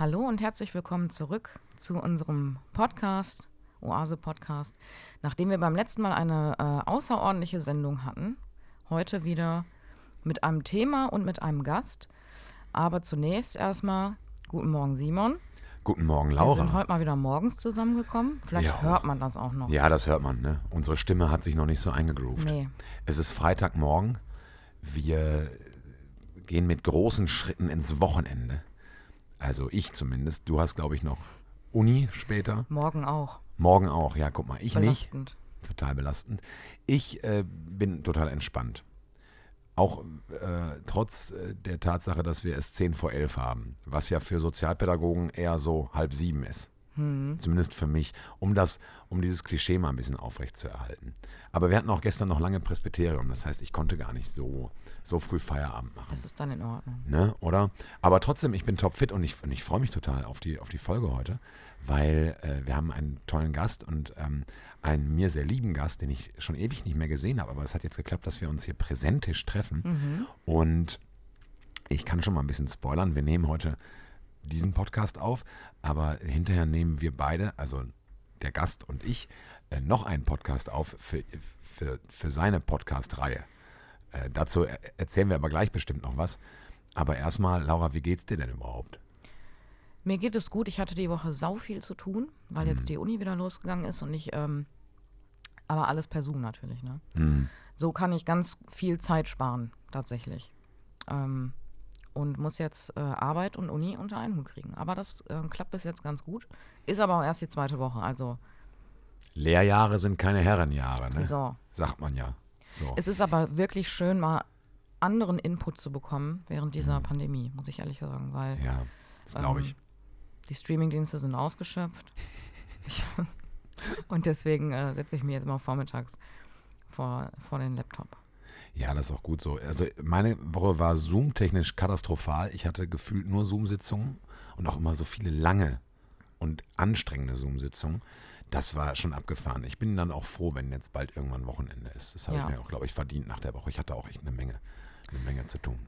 Hallo und herzlich willkommen zurück zu unserem Podcast, Oase Podcast. Nachdem wir beim letzten Mal eine äh, außerordentliche Sendung hatten, heute wieder mit einem Thema und mit einem Gast. Aber zunächst erstmal guten Morgen, Simon. Guten Morgen, Laura. Wir sind heute mal wieder morgens zusammengekommen. Vielleicht Ja. hört man das auch noch. Ja, das hört man, ne? Unsere Stimme hat sich noch nicht so eingegroovt. Nee. Es ist Freitagmorgen. Wir gehen mit großen Schritten ins Wochenende. Also ich zumindest. Du hast, glaube ich, noch Uni später. Morgen auch. Morgen auch. Ja, guck mal, ich nicht. Belastend. Total belastend. Ich äh, bin total entspannt. Auch äh, trotz äh, der Tatsache, dass wir es 10 vor 11 haben, was ja für Sozialpädagogen eher so halb sieben ist. Zumindest für mich, um das, um dieses Klischee mal ein bisschen aufrecht zu erhalten. Aber wir hatten auch gestern noch lange Presbyterium, das heißt, ich konnte gar nicht so, so früh Feierabend machen. Das ist dann in Ordnung. Ne, oder? Aber trotzdem, ich bin topfit und ich, und ich freue mich total auf die, auf die Folge heute, weil äh, wir haben einen tollen Gast und ähm, einen mir sehr lieben Gast, den ich schon ewig nicht mehr gesehen habe. Aber es hat jetzt geklappt, dass wir uns hier präsentisch treffen. Und ich kann schon mal ein bisschen spoilern. Wir nehmen heute diesen Podcast auf, aber hinterher nehmen wir beide, also der Gast und ich, äh, noch einen Podcast auf für, für, für seine Podcast-Reihe. Äh, dazu er erzählen wir aber gleich bestimmt noch was. Aber erstmal, Laura, wie geht's dir denn überhaupt? Mir geht es gut. Ich hatte die Woche sau viel zu tun, weil jetzt die Uni wieder losgegangen ist und ich, ähm, aber alles per Zoom natürlich, ne? So kann ich ganz viel Zeit sparen, tatsächlich. Ähm, und muss jetzt äh, Arbeit und Uni unter einen Hut kriegen. Aber das äh, klappt bis jetzt ganz gut. Ist aber auch erst die zweite Woche, also Lehrjahre sind keine Herrenjahre, ne? so. sagt man ja. So. Es ist aber wirklich schön, mal anderen Input zu bekommen während dieser Pandemie, muss ich ehrlich sagen, weil ja, das glaube ich. Ähm, die Streamingdienste sind ausgeschöpft. Ich- und deswegen äh, setze ich mir jetzt immer vormittags vor, vor den Laptop. Ja, das ist auch gut so. Also meine Woche war Zoom-technisch katastrophal. Ich hatte gefühlt nur Zoom-Sitzungen und auch immer so viele lange und anstrengende Zoom-Sitzungen. Das war schon abgefahren. Ich bin dann auch froh, wenn jetzt bald irgendwann Wochenende ist. Das habe Ja. ich mir auch, glaube ich, verdient nach der Woche. Ich hatte auch echt eine Menge, eine Menge zu tun.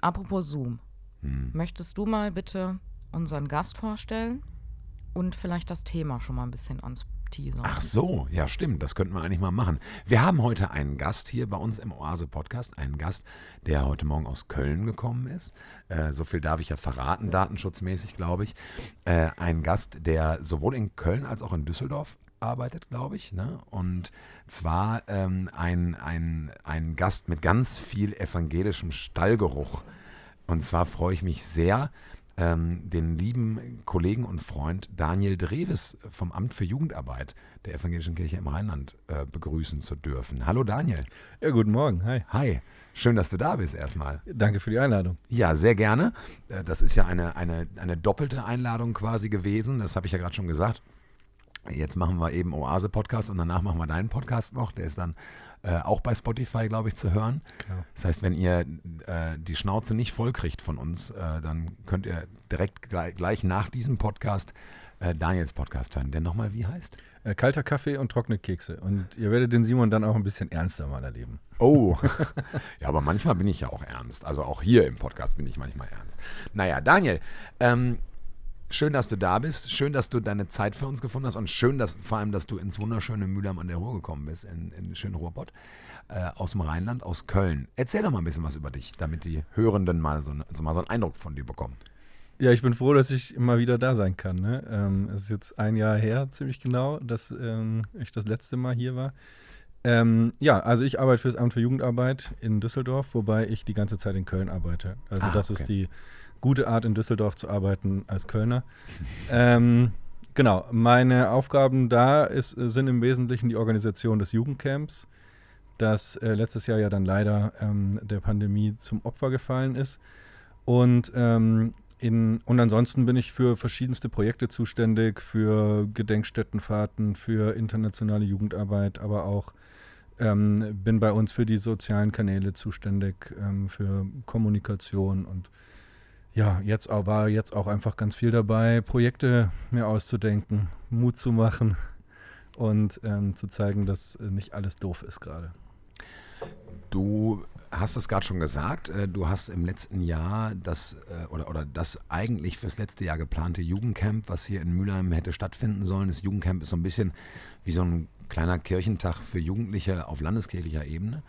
Apropos Zoom. Hm. Möchtest du mal bitte unseren Gast vorstellen und vielleicht das Thema schon mal ein bisschen ans Teasern? Ach so, ja stimmt, das könnten wir eigentlich mal machen. Wir haben heute einen Gast hier bei uns im Oase-Podcast, einen Gast, der heute Morgen aus Köln gekommen ist. Äh, so viel darf ich ja verraten, datenschutzmäßig, glaube ich. Äh, ein Gast, der sowohl in Köln als auch in Düsseldorf arbeitet, glaube ich. Ne? Und zwar ähm, ein, ein, ein Gast mit ganz viel evangelischem Stallgeruch. Und zwar freue ich mich sehr, ähm, den lieben Kollegen und Freund Daniel Dreves vom Amt für Jugendarbeit der Evangelischen Kirche im Rheinland äh, begrüßen zu dürfen. Hallo Daniel. Ja, guten Morgen. Hi. Hi. Schön, dass du da bist erstmal. Danke für die Einladung. Ja, sehr gerne. Äh, Das ist ja eine, eine, eine doppelte Einladung quasi gewesen. Das habe ich ja gerade schon gesagt. Jetzt machen wir eben Oase-Podcast und danach machen wir deinen Podcast noch. Der ist dann äh, auch bei Spotify, glaube ich, zu hören. Genau. Das heißt, wenn ihr äh, die Schnauze nicht voll kriegt von uns, äh, dann könnt ihr direkt gleich, gleich nach diesem Podcast äh, Daniels Podcast hören. Der nochmal wie heißt? Äh, kalter Kaffee und trockene Kekse. Und ihr werdet den Simon dann auch ein bisschen ernster mal erleben. Oh, ja, aber manchmal bin ich ja auch ernst. Also auch hier im Podcast bin ich manchmal ernst. Naja, Daniel, ähm, schön, dass du da bist. Schön, dass du deine Zeit für uns gefunden hast und schön, dass vor allem, dass du ins wunderschöne Mühlheim an der Ruhr gekommen bist, in, in den schönen Ruhrpott, äh, aus dem Rheinland, aus Köln. Erzähl doch mal ein bisschen was über dich, damit die Hörenden mal so, so mal so einen Eindruck von dir bekommen. Ja, ich bin froh, dass ich immer wieder da sein kann. Ne? Ähm, es ist jetzt ein Jahr her, ziemlich genau, dass ähm, ich das letzte Mal hier war. Ähm, ja, also ich arbeite für das Amt für Jugendarbeit in Düsseldorf, wobei ich die ganze Zeit in Köln arbeite. Also Ah, das okay. ist die gute Art, in Düsseldorf zu arbeiten als Kölner. ähm, genau, meine Aufgaben da ist, sind im Wesentlichen die Organisation des Jugendcamps, das äh, letztes Jahr ja dann leider ähm, der Pandemie zum Opfer gefallen ist. Und, ähm, in, und ansonsten bin ich für verschiedenste Projekte zuständig, für Gedenkstättenfahrten, für internationale Jugendarbeit, aber auch ähm, bin bei uns für die sozialen Kanäle zuständig, ähm, für Kommunikation und ja, jetzt war jetzt auch einfach ganz viel dabei, Projekte mir auszudenken, Mut zu machen und ähm, zu zeigen, dass äh, nicht alles doof ist gerade. Du hast es gerade schon gesagt, äh, du hast im letzten Jahr das äh, oder, oder das eigentlich fürs letzte Jahr geplante Jugendcamp, was hier in Mülheim hätte stattfinden sollen. Das Jugendcamp ist so ein bisschen wie so ein kleiner Kirchentag für Jugendliche auf landeskirchlicher Ebene.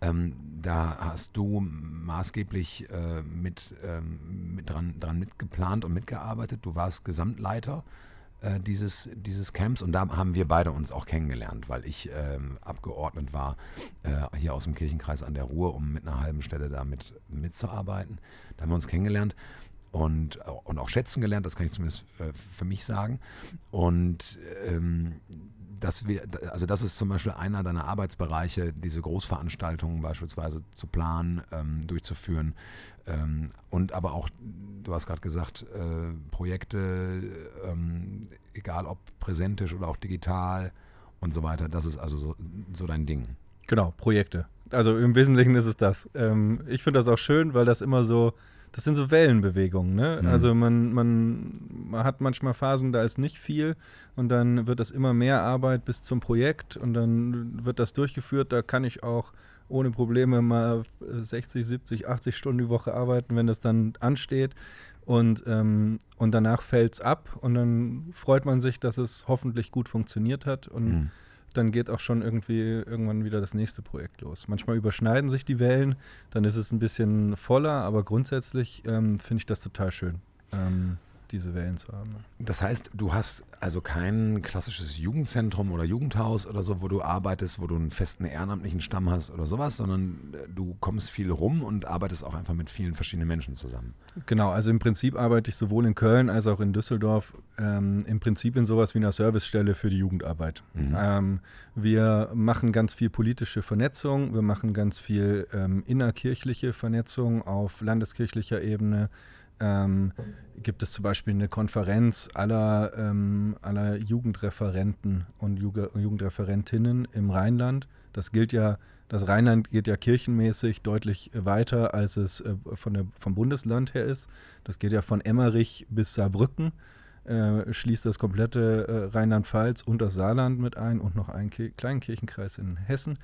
Ähm, da hast du maßgeblich äh, mit, ähm, mit dran, dran mitgeplant und mitgearbeitet. Du warst Gesamtleiter äh, dieses, dieses Camps und da haben wir beide uns auch kennengelernt, weil ich ähm, abgeordnet war äh, hier aus dem Kirchenkreis an der Ruhr, um mit einer halben Stelle da mit, mitzuarbeiten. Da haben wir uns kennengelernt und, und auch schätzen gelernt, das kann ich zumindest äh, für mich sagen. Und ähm, dass wir, also das ist zum Beispiel einer deiner Arbeitsbereiche, diese Großveranstaltungen beispielsweise zu planen, ähm, durchzuführen ähm, und aber auch, du hast gerade gesagt, äh, Projekte, ähm, egal ob präsentisch oder auch digital und so weiter, das ist also so, so dein Ding. Genau, Projekte. Also im Wesentlichen ist es das. Ähm, ich finde das auch schön, weil das immer so das sind so Wellenbewegungen. Ne? Mhm. Also man, man, man hat manchmal Phasen, da ist nicht viel und dann wird das immer mehr Arbeit bis zum Projekt und dann wird das durchgeführt. Da kann ich auch ohne Probleme mal 60, 70, 80 Stunden die Woche arbeiten, wenn das dann ansteht. Und, ähm, und danach fällt es ab und dann freut man sich, dass es hoffentlich gut funktioniert hat. Und mhm dann geht auch schon irgendwie irgendwann wieder das nächste Projekt los. Manchmal überschneiden sich die Wellen, dann ist es ein bisschen voller, aber grundsätzlich ähm, finde ich das total schön. Ähm, diese Wellen zu haben. Das heißt, du hast also kein klassisches Jugendzentrum oder Jugendhaus oder so, wo du arbeitest, wo du einen festen ehrenamtlichen Stamm hast oder sowas, sondern äh, du kommst viel rum und arbeitest auch einfach mit vielen verschiedenen Menschen zusammen. Genau, also im Prinzip arbeite ich sowohl in Köln als auch in Düsseldorf ähm, im Prinzip in sowas wie einer Servicestelle für die Jugendarbeit. Mhm. Ähm, wir machen ganz viel politische Vernetzung, wir machen ganz viel ähm, innerkirchliche Vernetzung auf landeskirchlicher Ebene ähm, gibt es zum Beispiel eine Konferenz aller, ähm, aller Jugendreferenten und Jugend Jugendreferentinnen im Rheinland. Das gilt ja, das Rheinland geht ja kirchenmäßig deutlich weiter, als es äh, von der, vom Bundesland her ist. Das geht ja von Emmerich bis Saarbrücken, äh, schließt das komplette äh, Rheinland-Pfalz und das Saarland mit ein und noch einen Ki kleinen Kirchenkreis in Hessen.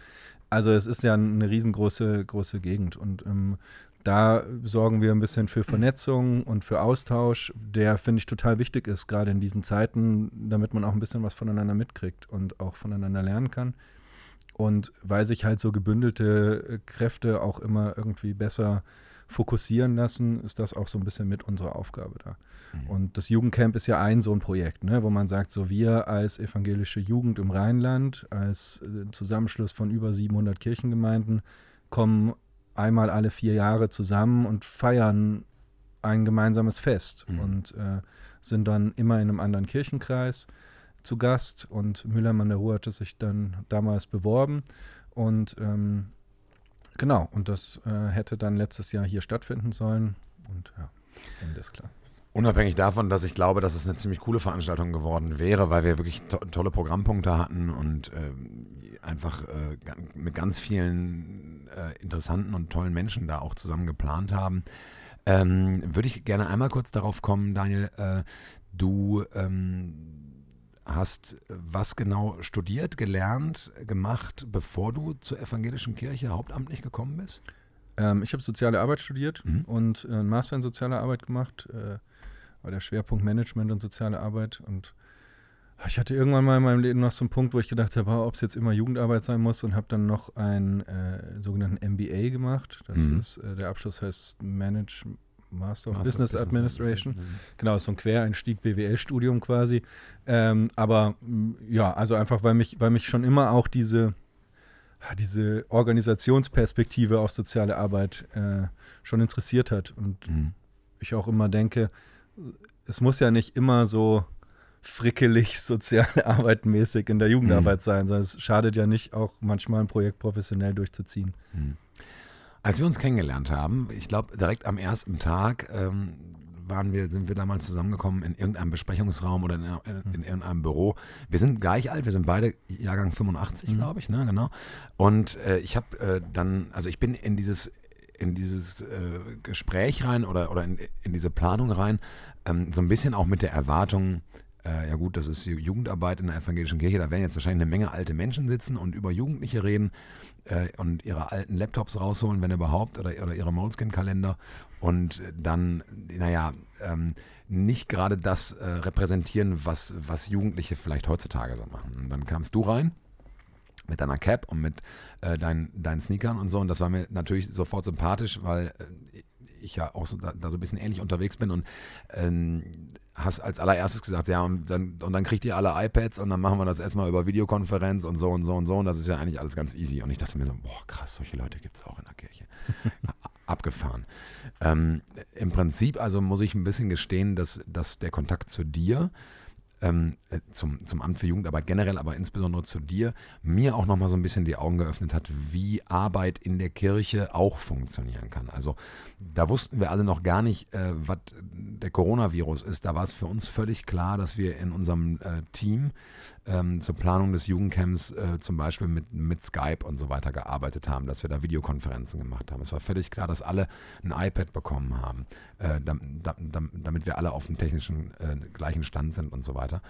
Also es ist ja eine riesengroße große Gegend und ähm, da sorgen wir ein bisschen für Vernetzung und für Austausch, der, finde ich, total wichtig ist, gerade in diesen Zeiten, damit man auch ein bisschen was voneinander mitkriegt und auch voneinander lernen kann. Und weil sich halt so gebündelte äh, Kräfte auch immer irgendwie besser fokussieren lassen, ist das auch so ein bisschen mit unserer Aufgabe da. Mhm. Und das Jugendcamp ist ja ein so ein Projekt, ne, wo man sagt, so wir als evangelische Jugend im Rheinland, als äh, Zusammenschluss von über 700 Kirchengemeinden, kommen einmal alle vier Jahre zusammen und feiern ein gemeinsames Fest mhm. und äh, sind dann immer in einem anderen Kirchenkreis zu Gast und Mülheim an der Ruhr hatte sich dann damals beworben und ähm, genau, und das äh, hätte dann letztes Jahr hier stattfinden sollen und ja, das Ende ist klar. Unabhängig davon, dass ich glaube, dass es eine ziemlich coole Veranstaltung geworden wäre, weil wir wirklich to tolle Programmpunkte hatten und äh, einfach äh, mit ganz vielen äh, interessanten und tollen Menschen da auch zusammen geplant haben, ähm, würde ich gerne einmal kurz darauf kommen, Daniel. Äh, du ähm, hast was genau studiert, gelernt, gemacht, bevor du zur evangelischen Kirche hauptamtlich gekommen bist? Ähm, ich habe soziale Arbeit studiert mhm. und äh, einen Master in soziale Arbeit gemacht äh, war der Schwerpunkt Management und soziale Arbeit. Und ich hatte irgendwann mal in meinem Leben noch so einen Punkt, wo ich gedacht habe, ob es jetzt immer Jugendarbeit sein muss und habe dann noch einen äh, sogenannten MBA gemacht. Das mhm. ist, äh, der Abschluss heißt Manage, Master of Master Business, Business Administration. Administration. Genau, so ein Quereinstieg BWL-Studium quasi. Ähm, aber ja, also einfach, weil mich, weil mich schon immer auch diese, diese Organisationsperspektive auf soziale Arbeit äh, schon interessiert hat. Und mhm. ich auch immer denke, es muss ja nicht immer so frickelig soziale Arbeit mäßig in der Jugendarbeit mhm. sein, sondern es schadet ja nicht, auch manchmal ein Projekt professionell durchzuziehen. Mhm. Als wir uns kennengelernt haben, ich glaube direkt am ersten Tag ähm, waren wir, sind wir damals zusammengekommen in irgendeinem Besprechungsraum oder in, in, in irgendeinem Büro. Wir sind gleich alt, wir sind beide Jahrgang 85, mhm. glaube ich, ne, genau. Und äh, ich habe äh, dann, also ich bin in dieses in dieses äh, Gespräch rein oder, oder in, in diese Planung rein, ähm, so ein bisschen auch mit der Erwartung, äh, ja gut, das ist Jugendarbeit in der evangelischen Kirche, da werden jetzt wahrscheinlich eine Menge alte Menschen sitzen und über Jugendliche reden äh, und ihre alten Laptops rausholen, wenn überhaupt, oder, oder ihre Moleskin-Kalender und dann, naja, ähm, nicht gerade das äh, repräsentieren, was, was Jugendliche vielleicht heutzutage so machen. Und dann kamst du rein mit deiner Cap und mit äh, deinen, deinen Sneakern und so. Und das war mir natürlich sofort sympathisch, weil äh, ich ja auch so da, da, so ein bisschen ähnlich unterwegs bin und ähm, hast als allererstes gesagt, ja, und dann, und dann kriegt ihr alle iPads und dann machen wir das erstmal über Videokonferenz und so und so und so. Und das ist ja eigentlich alles ganz easy. Und ich dachte mir so, boah, krass, solche Leute gibt es auch in der Kirche. Abgefahren. Ähm, Im Prinzip, also muss ich ein bisschen gestehen, dass, dass der Kontakt zu dir ähm, äh, zum, zum Amt für Jugendarbeit generell, aber insbesondere zu dir, mir auch nochmal so ein bisschen die Augen geöffnet hat, wie Arbeit in der Kirche auch funktionieren kann. Also da wussten wir alle noch gar nicht, äh, was der Coronavirus ist. Da war es für uns völlig klar, dass wir in unserem äh, Team ähm, zur Planung des Jugendcamps äh, zum Beispiel mit, mit Skype und so weiter gearbeitet haben, dass wir da Videokonferenzen gemacht haben. Es war völlig klar, dass alle ein iPad bekommen haben, äh, da, da, damit wir alle auf dem technischen äh, gleichen Stand sind und so weiter.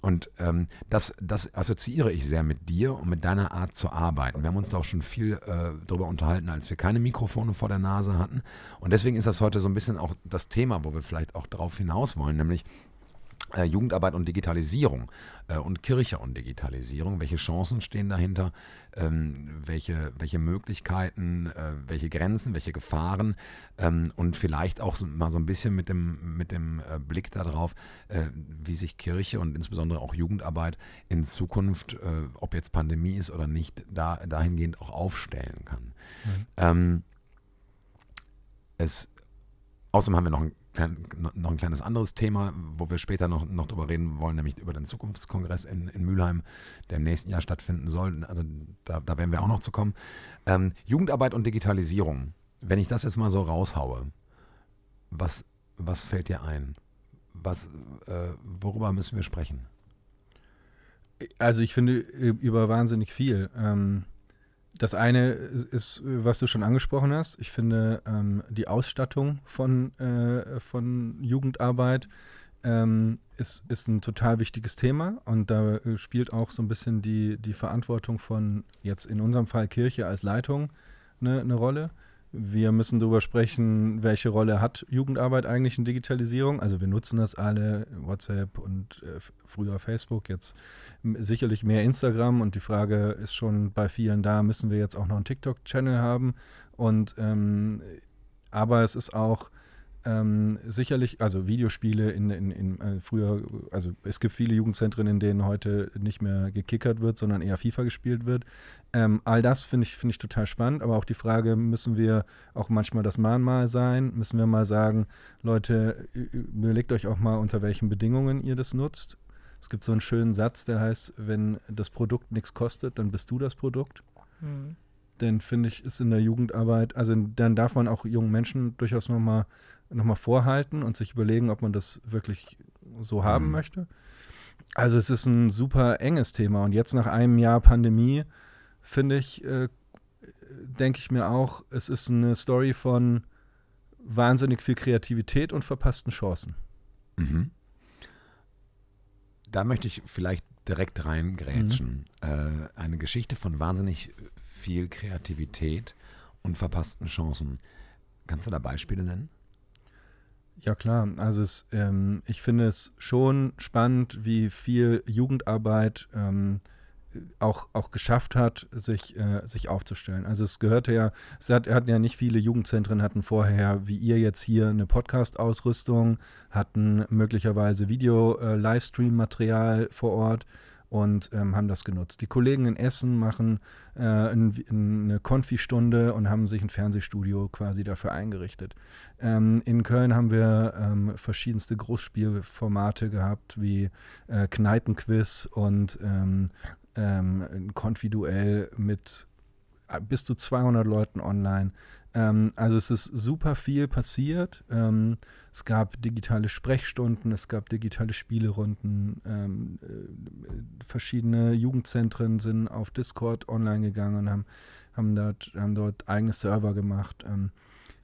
Und ähm, das, das assoziiere ich sehr mit dir und mit deiner Art zu arbeiten. Wir haben uns da auch schon viel äh, darüber unterhalten, als wir keine Mikrofone vor der Nase hatten. Und deswegen ist das heute so ein bisschen auch das Thema, wo wir vielleicht auch darauf hinaus wollen, nämlich Jugendarbeit und Digitalisierung äh, und Kirche und Digitalisierung. Welche Chancen stehen dahinter? Ähm, welche, welche Möglichkeiten, äh, welche Grenzen, welche Gefahren? Ähm, und vielleicht auch so, mal so ein bisschen mit dem, mit dem äh, Blick darauf, äh, wie sich Kirche und insbesondere auch Jugendarbeit in Zukunft, äh, ob jetzt Pandemie ist oder nicht, da, dahingehend auch aufstellen kann. Mhm. Ähm, es, außerdem haben wir noch ein noch ein kleines anderes Thema, wo wir später noch, noch drüber reden wollen, nämlich über den Zukunftskongress in, in Mülheim, der im nächsten Jahr stattfinden soll. Also da, da werden wir auch noch zu kommen. Ähm, Jugendarbeit und Digitalisierung. Wenn ich das jetzt mal so raushaue, was, was fällt dir ein? Was, äh, worüber müssen wir sprechen? Also ich finde über wahnsinnig viel. Ähm, das eine ist, was du schon angesprochen hast. Ich finde ähm, die Ausstattung von, äh, von Jugendarbeit ähm, ist, ist ein total wichtiges Thema und da äh, spielt auch so ein bisschen die, die Verantwortung von jetzt in unserem Fall Kirche als Leitung eine, eine Rolle. Wir müssen darüber sprechen, welche Rolle hat Jugendarbeit eigentlich in Digitalisierung. Also wir nutzen das alle, WhatsApp und äh, früher Facebook, jetzt sicherlich mehr Instagram. Und die Frage ist schon bei vielen da, müssen wir jetzt auch noch einen TikTok-Channel haben? Und ähm, aber es ist auch ähm, sicherlich, also Videospiele in, in, in äh, früher, also es gibt viele Jugendzentren, in denen heute nicht mehr gekickert wird, sondern eher FIFA gespielt wird. Ähm, all das finde ich, find ich total spannend, aber auch die Frage, müssen wir auch manchmal das Mahnmal sein? Müssen wir mal sagen, Leute, überlegt euch auch mal, unter welchen Bedingungen ihr das nutzt. Es gibt so einen schönen Satz, der heißt, wenn das Produkt nichts kostet, dann bist du das Produkt. Mhm. Denn finde ich, ist in der Jugendarbeit, also dann darf man auch jungen Menschen durchaus nochmal nochmal vorhalten und sich überlegen, ob man das wirklich so haben mhm. möchte. Also es ist ein super enges Thema und jetzt nach einem Jahr Pandemie finde ich, äh, denke ich mir auch, es ist eine Story von wahnsinnig viel Kreativität und verpassten Chancen. Mhm. Da möchte ich vielleicht direkt reingrätschen. Mhm. Äh, eine Geschichte von wahnsinnig viel Kreativität und verpassten Chancen. Kannst du da Beispiele nennen? Ja klar, also es, ähm, ich finde es schon spannend, wie viel Jugendarbeit ähm, auch, auch geschafft hat, sich, äh, sich aufzustellen. Also es gehörte ja, es hat, hatten ja nicht viele Jugendzentren, hatten vorher, wie ihr jetzt hier, eine Podcast-Ausrüstung, hatten möglicherweise Video-Livestream-Material äh, vor Ort und ähm, haben das genutzt. Die Kollegen in Essen machen äh, ein, eine Konfi-Stunde und haben sich ein Fernsehstudio quasi dafür eingerichtet. Ähm, in Köln haben wir ähm, verschiedenste Großspielformate gehabt, wie äh, Kneipenquiz und ähm, ähm, ein Konfi-Duell mit äh, bis zu 200 Leuten online. Ähm, also es ist super viel passiert. Ähm, es gab digitale Sprechstunden, es gab digitale Spielerunden. Ähm, äh, verschiedene Jugendzentren sind auf Discord online gegangen und haben, haben, dort, haben dort eigene Server gemacht. Ähm,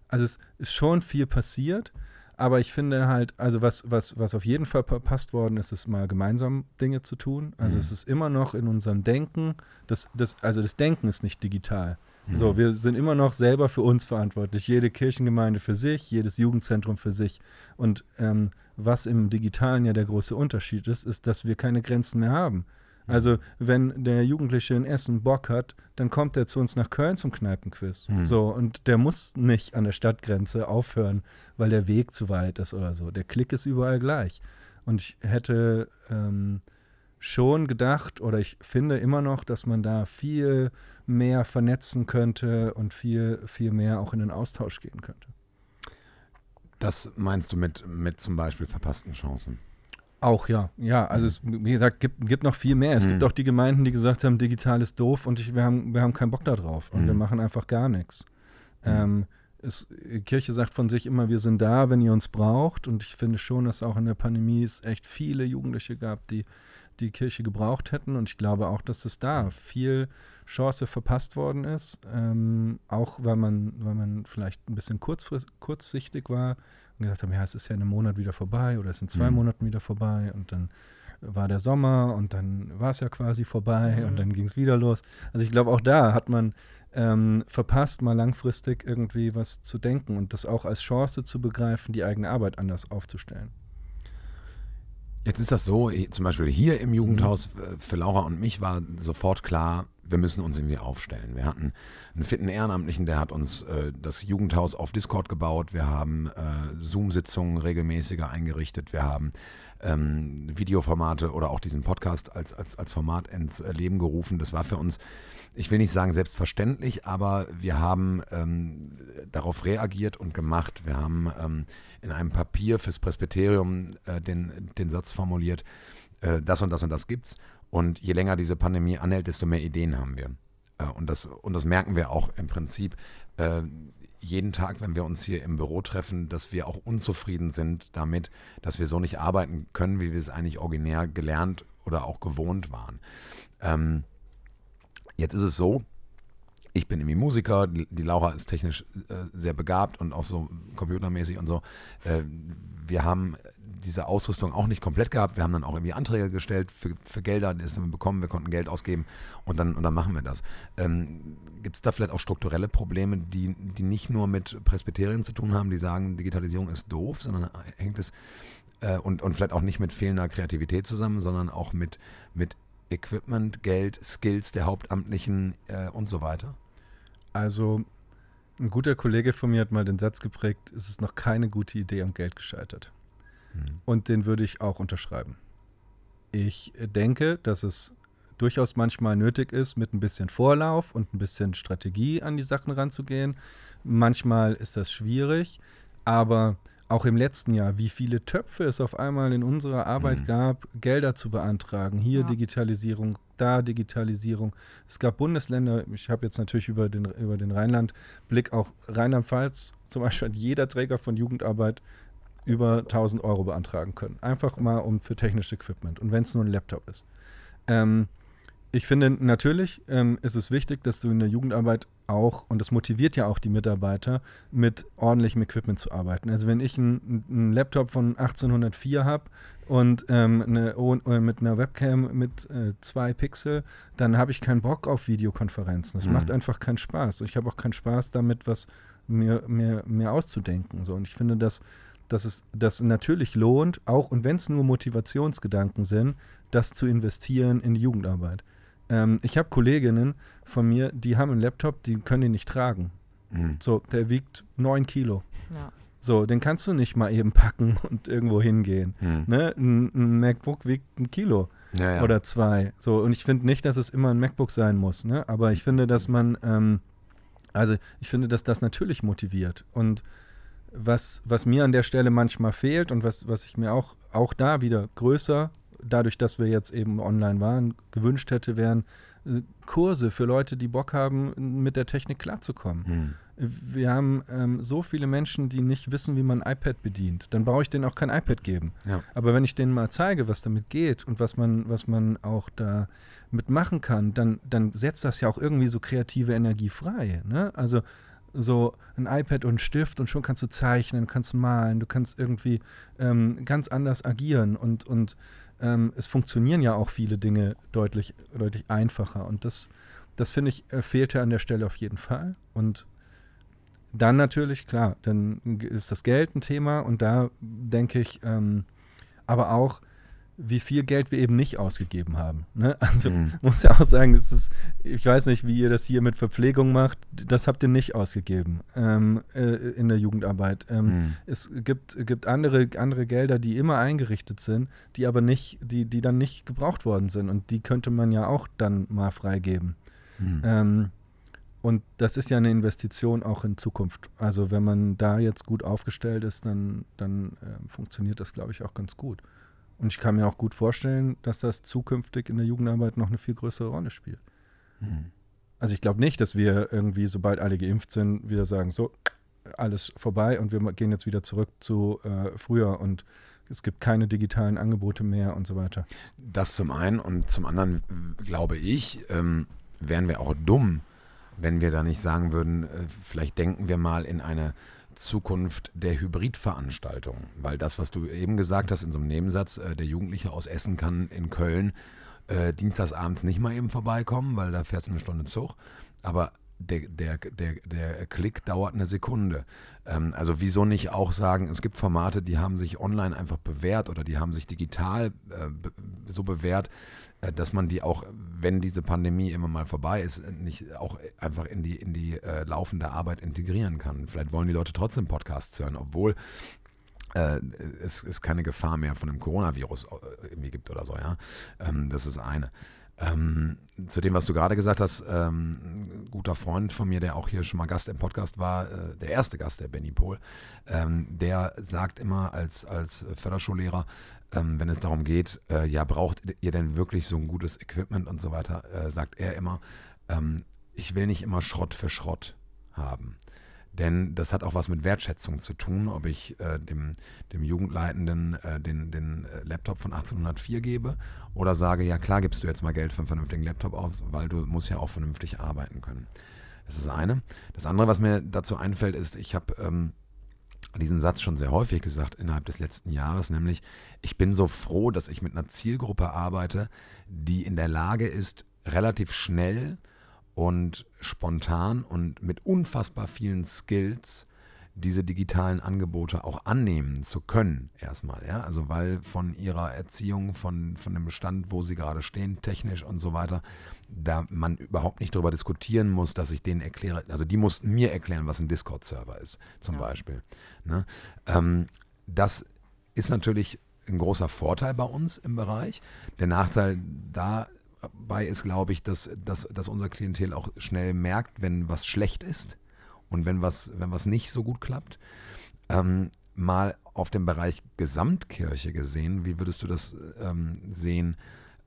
also es ist schon viel passiert. Aber ich finde halt, also was, was, was auf jeden Fall verpasst worden ist, ist mal gemeinsam Dinge zu tun. Also mhm. es ist immer noch in unserem Denken, das, das, also das Denken ist nicht digital. Mhm. So, wir sind immer noch selber für uns verantwortlich. Jede Kirchengemeinde für sich, jedes Jugendzentrum für sich. Und ähm, was im Digitalen ja der große Unterschied ist, ist, dass wir keine Grenzen mehr haben. Also, wenn der Jugendliche in Essen Bock hat, dann kommt er zu uns nach Köln zum Kneipenquiz. Mhm. So, und der muss nicht an der Stadtgrenze aufhören, weil der Weg zu weit ist oder so. Der Klick ist überall gleich. Und ich hätte ähm, schon gedacht, oder ich finde immer noch, dass man da viel mehr vernetzen könnte und viel, viel mehr auch in den Austausch gehen könnte. Das meinst du mit, mit zum Beispiel verpassten Chancen? Auch ja, ja. Also es, wie gesagt, gibt, gibt noch viel mehr. Es mhm. gibt auch die Gemeinden, die gesagt haben, digital ist doof und ich, wir, haben, wir haben keinen Bock darauf und mhm. wir machen einfach gar nichts. Mhm. Ähm, es, Kirche sagt von sich immer, wir sind da, wenn ihr uns braucht. Und ich finde schon, dass auch in der Pandemie es echt viele Jugendliche gab, die die Kirche gebraucht hätten. Und ich glaube auch, dass es da viel Chance verpasst worden ist. Ähm, auch weil man, weil man vielleicht ein bisschen kurzsichtig war und gesagt haben, ja, es ist ja in einem Monat wieder vorbei oder es in zwei mhm. Monaten wieder vorbei und dann war der Sommer und dann war es ja quasi vorbei mhm. und dann ging es wieder los. Also ich glaube, auch da hat man ähm, verpasst, mal langfristig irgendwie was zu denken und das auch als Chance zu begreifen, die eigene Arbeit anders aufzustellen. Jetzt ist das so, zum Beispiel hier im Jugendhaus, mhm. für Laura und mich war sofort klar, wir müssen uns irgendwie aufstellen. Wir hatten einen fitten Ehrenamtlichen, der hat uns äh, das Jugendhaus auf Discord gebaut. Wir haben äh, Zoom-Sitzungen regelmäßiger eingerichtet. Wir haben ähm, Videoformate oder auch diesen Podcast als, als, als Format ins Leben gerufen. Das war für uns, ich will nicht sagen selbstverständlich, aber wir haben ähm, darauf reagiert und gemacht. Wir haben ähm, in einem Papier fürs Presbyterium äh, den, den Satz formuliert, äh, das und das und das gibt's. Und je länger diese Pandemie anhält, desto mehr Ideen haben wir. Äh, und, das, und das merken wir auch im Prinzip äh, jeden Tag, wenn wir uns hier im Büro treffen, dass wir auch unzufrieden sind damit, dass wir so nicht arbeiten können, wie wir es eigentlich originär gelernt oder auch gewohnt waren. Ähm, jetzt ist es so, ich bin irgendwie Musiker, die, Laura ist technisch äh, sehr begabt und auch so computermäßig und so. Äh, wir haben diese Ausrüstung auch nicht komplett gehabt. Wir haben dann auch irgendwie Anträge gestellt für, für Gelder, die wir bekommen. Wir konnten Geld ausgeben und dann, und dann machen wir das. Ähm, Gibt es da vielleicht auch strukturelle Probleme, die, die nicht nur mit Presbyterien zu tun haben, die sagen, Digitalisierung ist doof, sondern hängt es äh, und, und vielleicht auch nicht mit fehlender Kreativität zusammen, sondern auch mit, mit Equipment, Geld, Skills der Hauptamtlichen äh, und so weiter? Also ein guter Kollege von mir hat mal den Satz geprägt, es ist noch keine gute Idee am Geld gescheitert. Mhm. Und den würde ich auch unterschreiben. Ich denke, dass es durchaus manchmal nötig ist, mit ein bisschen Vorlauf und ein bisschen Strategie an die Sachen ranzugehen. Manchmal ist das schwierig, aber auch im letzten Jahr, wie viele Töpfe es auf einmal in unserer Arbeit mhm. gab, Gelder zu beantragen. Hier ja. Digitalisierung, da Digitalisierung. Es gab Bundesländer, ich habe jetzt natürlich über den, über den Rheinland-Blick, auch Rheinland-Pfalz zum Beispiel hat jeder Träger von Jugendarbeit über 1000 Euro beantragen können. Einfach mal um für technisches Equipment und wenn es nur ein Laptop ist. Ähm, ich finde natürlich ähm, ist es wichtig, dass du in der Jugendarbeit auch, und das motiviert ja auch die Mitarbeiter, mit ordentlichem Equipment zu arbeiten. Also wenn ich einen Laptop von 1804 habe und ähm, eine, äh, mit einer Webcam mit äh, zwei Pixel, dann habe ich keinen Bock auf Videokonferenzen. Das mhm. macht einfach keinen Spaß. Ich habe auch keinen Spaß damit, was mir, mir, mir auszudenken. So. Und ich finde, dass dass es das natürlich lohnt, auch und wenn es nur Motivationsgedanken sind, das zu investieren in die Jugendarbeit. Ähm, ich habe Kolleginnen von mir, die haben einen Laptop, die können ihn nicht tragen. Mhm. So, der wiegt neun Kilo. Ja. So, den kannst du nicht mal eben packen und irgendwo hingehen. Mhm. Ne? Ein, ein, MacBook wiegt ein Kilo ja, ja. oder zwei. So, und ich finde nicht, dass es immer ein MacBook sein muss, ne? Aber ich finde, dass man, ähm, also ich finde, dass das natürlich motiviert. Und was, was mir an der Stelle manchmal fehlt und was, was ich mir auch, auch da wieder größer, dadurch, dass wir jetzt eben online waren, gewünscht hätte, wären äh, Kurse für Leute, die Bock haben, mit der Technik klarzukommen. Hm. Wir haben ähm, so viele Menschen, die nicht wissen, wie man ein iPad bedient. Dann brauche ich denen auch kein iPad geben. Ja. Aber wenn ich denen mal zeige, was damit geht und was man, was man auch da mitmachen kann, dann, dann setzt das ja auch irgendwie so kreative Energie frei. Ne? Also so ein iPad und Stift und schon kannst du zeichnen, kannst malen, du kannst irgendwie ähm, ganz anders agieren und, und ähm, es funktionieren ja auch viele Dinge deutlich, deutlich einfacher. Und das, das finde ich, äh, fehlte an der Stelle auf jeden Fall. Und dann natürlich, klar, dann ist das Geld ein Thema und da denke ich, ähm, aber auch, wie viel Geld wir eben nicht ausgegeben haben. Ne? Also mhm. muss ja auch sagen, es ist, ich weiß nicht, wie ihr das hier mit Verpflegung macht, das habt ihr nicht ausgegeben ähm, äh, in der Jugendarbeit. Ähm, mhm. Es gibt, gibt andere, andere Gelder, die immer eingerichtet sind, die aber nicht, die, die dann nicht gebraucht worden sind und die könnte man ja auch dann mal freigeben. Mhm. Ähm, und das ist ja eine Investition auch in Zukunft. Also wenn man da jetzt gut aufgestellt ist, dann, dann äh, funktioniert das, glaube ich, auch ganz gut. Und ich kann mir auch gut vorstellen, dass das zukünftig in der Jugendarbeit noch eine viel größere Rolle spielt. Mhm. Also ich glaube nicht, dass wir irgendwie, sobald alle geimpft sind, wieder sagen, so, alles vorbei und wir gehen jetzt wieder zurück zu äh, früher und es gibt keine digitalen Angebote mehr und so weiter. Das zum einen und zum anderen glaube ich, ähm, wären wir auch dumm, wenn wir da nicht sagen würden, äh, vielleicht denken wir mal in eine Zukunft der Hybridveranstaltung. Weil das, was du eben gesagt hast in so einem Nebensatz, äh, der Jugendliche aus Essen kann in Köln äh, dienstagsabends nicht mal eben vorbeikommen, weil da fährst du eine Stunde Zug. Aber der, der, der, der Klick dauert eine Sekunde. Ähm, also wieso nicht auch sagen, es gibt Formate, die haben sich online einfach bewährt oder die haben sich digital äh, so bewährt, äh, dass man die auch, wenn diese Pandemie immer mal vorbei ist, nicht auch einfach in die, in die äh, laufende Arbeit integrieren kann. Vielleicht wollen die Leute trotzdem Podcasts hören, obwohl äh, es, es keine Gefahr mehr von einem Coronavirus äh, irgendwie gibt oder so, ja. Ähm, das ist eine. Ähm, zu dem, was du gerade gesagt hast, ähm, ein guter Freund von mir, der auch hier schon mal Gast im Podcast war, äh, der erste Gast, der Benny Pohl, ähm, der sagt immer als, als Förderschullehrer, ähm, wenn es darum geht, äh, ja, braucht ihr denn wirklich so ein gutes Equipment und so weiter, äh, sagt er immer, ähm, ich will nicht immer Schrott für Schrott haben. Denn das hat auch was mit Wertschätzung zu tun, ob ich äh, dem, dem Jugendleitenden äh, den, den äh, Laptop von 1804 gebe oder sage, ja klar gibst du jetzt mal Geld für einen vernünftigen Laptop aus, weil du musst ja auch vernünftig arbeiten können. Das ist das eine. Das andere, was mir dazu einfällt, ist, ich habe ähm, diesen Satz schon sehr häufig gesagt innerhalb des letzten Jahres, nämlich ich bin so froh, dass ich mit einer Zielgruppe arbeite, die in der Lage ist, relativ schnell und spontan und mit unfassbar vielen Skills diese digitalen Angebote auch annehmen zu können, erstmal. Ja? Also weil von ihrer Erziehung, von, von dem Stand, wo sie gerade stehen, technisch und so weiter, da man überhaupt nicht darüber diskutieren muss, dass ich denen erkläre, also die mussten mir erklären, was ein Discord-Server ist, zum ja. Beispiel. Ne? Ähm, das ist natürlich ein großer Vorteil bei uns im Bereich. Der Nachteil da dabei ist, glaube ich, dass, dass, dass unser Klientel auch schnell merkt, wenn was schlecht ist und wenn was, wenn was nicht so gut klappt. Ähm, mal auf dem Bereich Gesamtkirche gesehen, wie würdest du das ähm, sehen?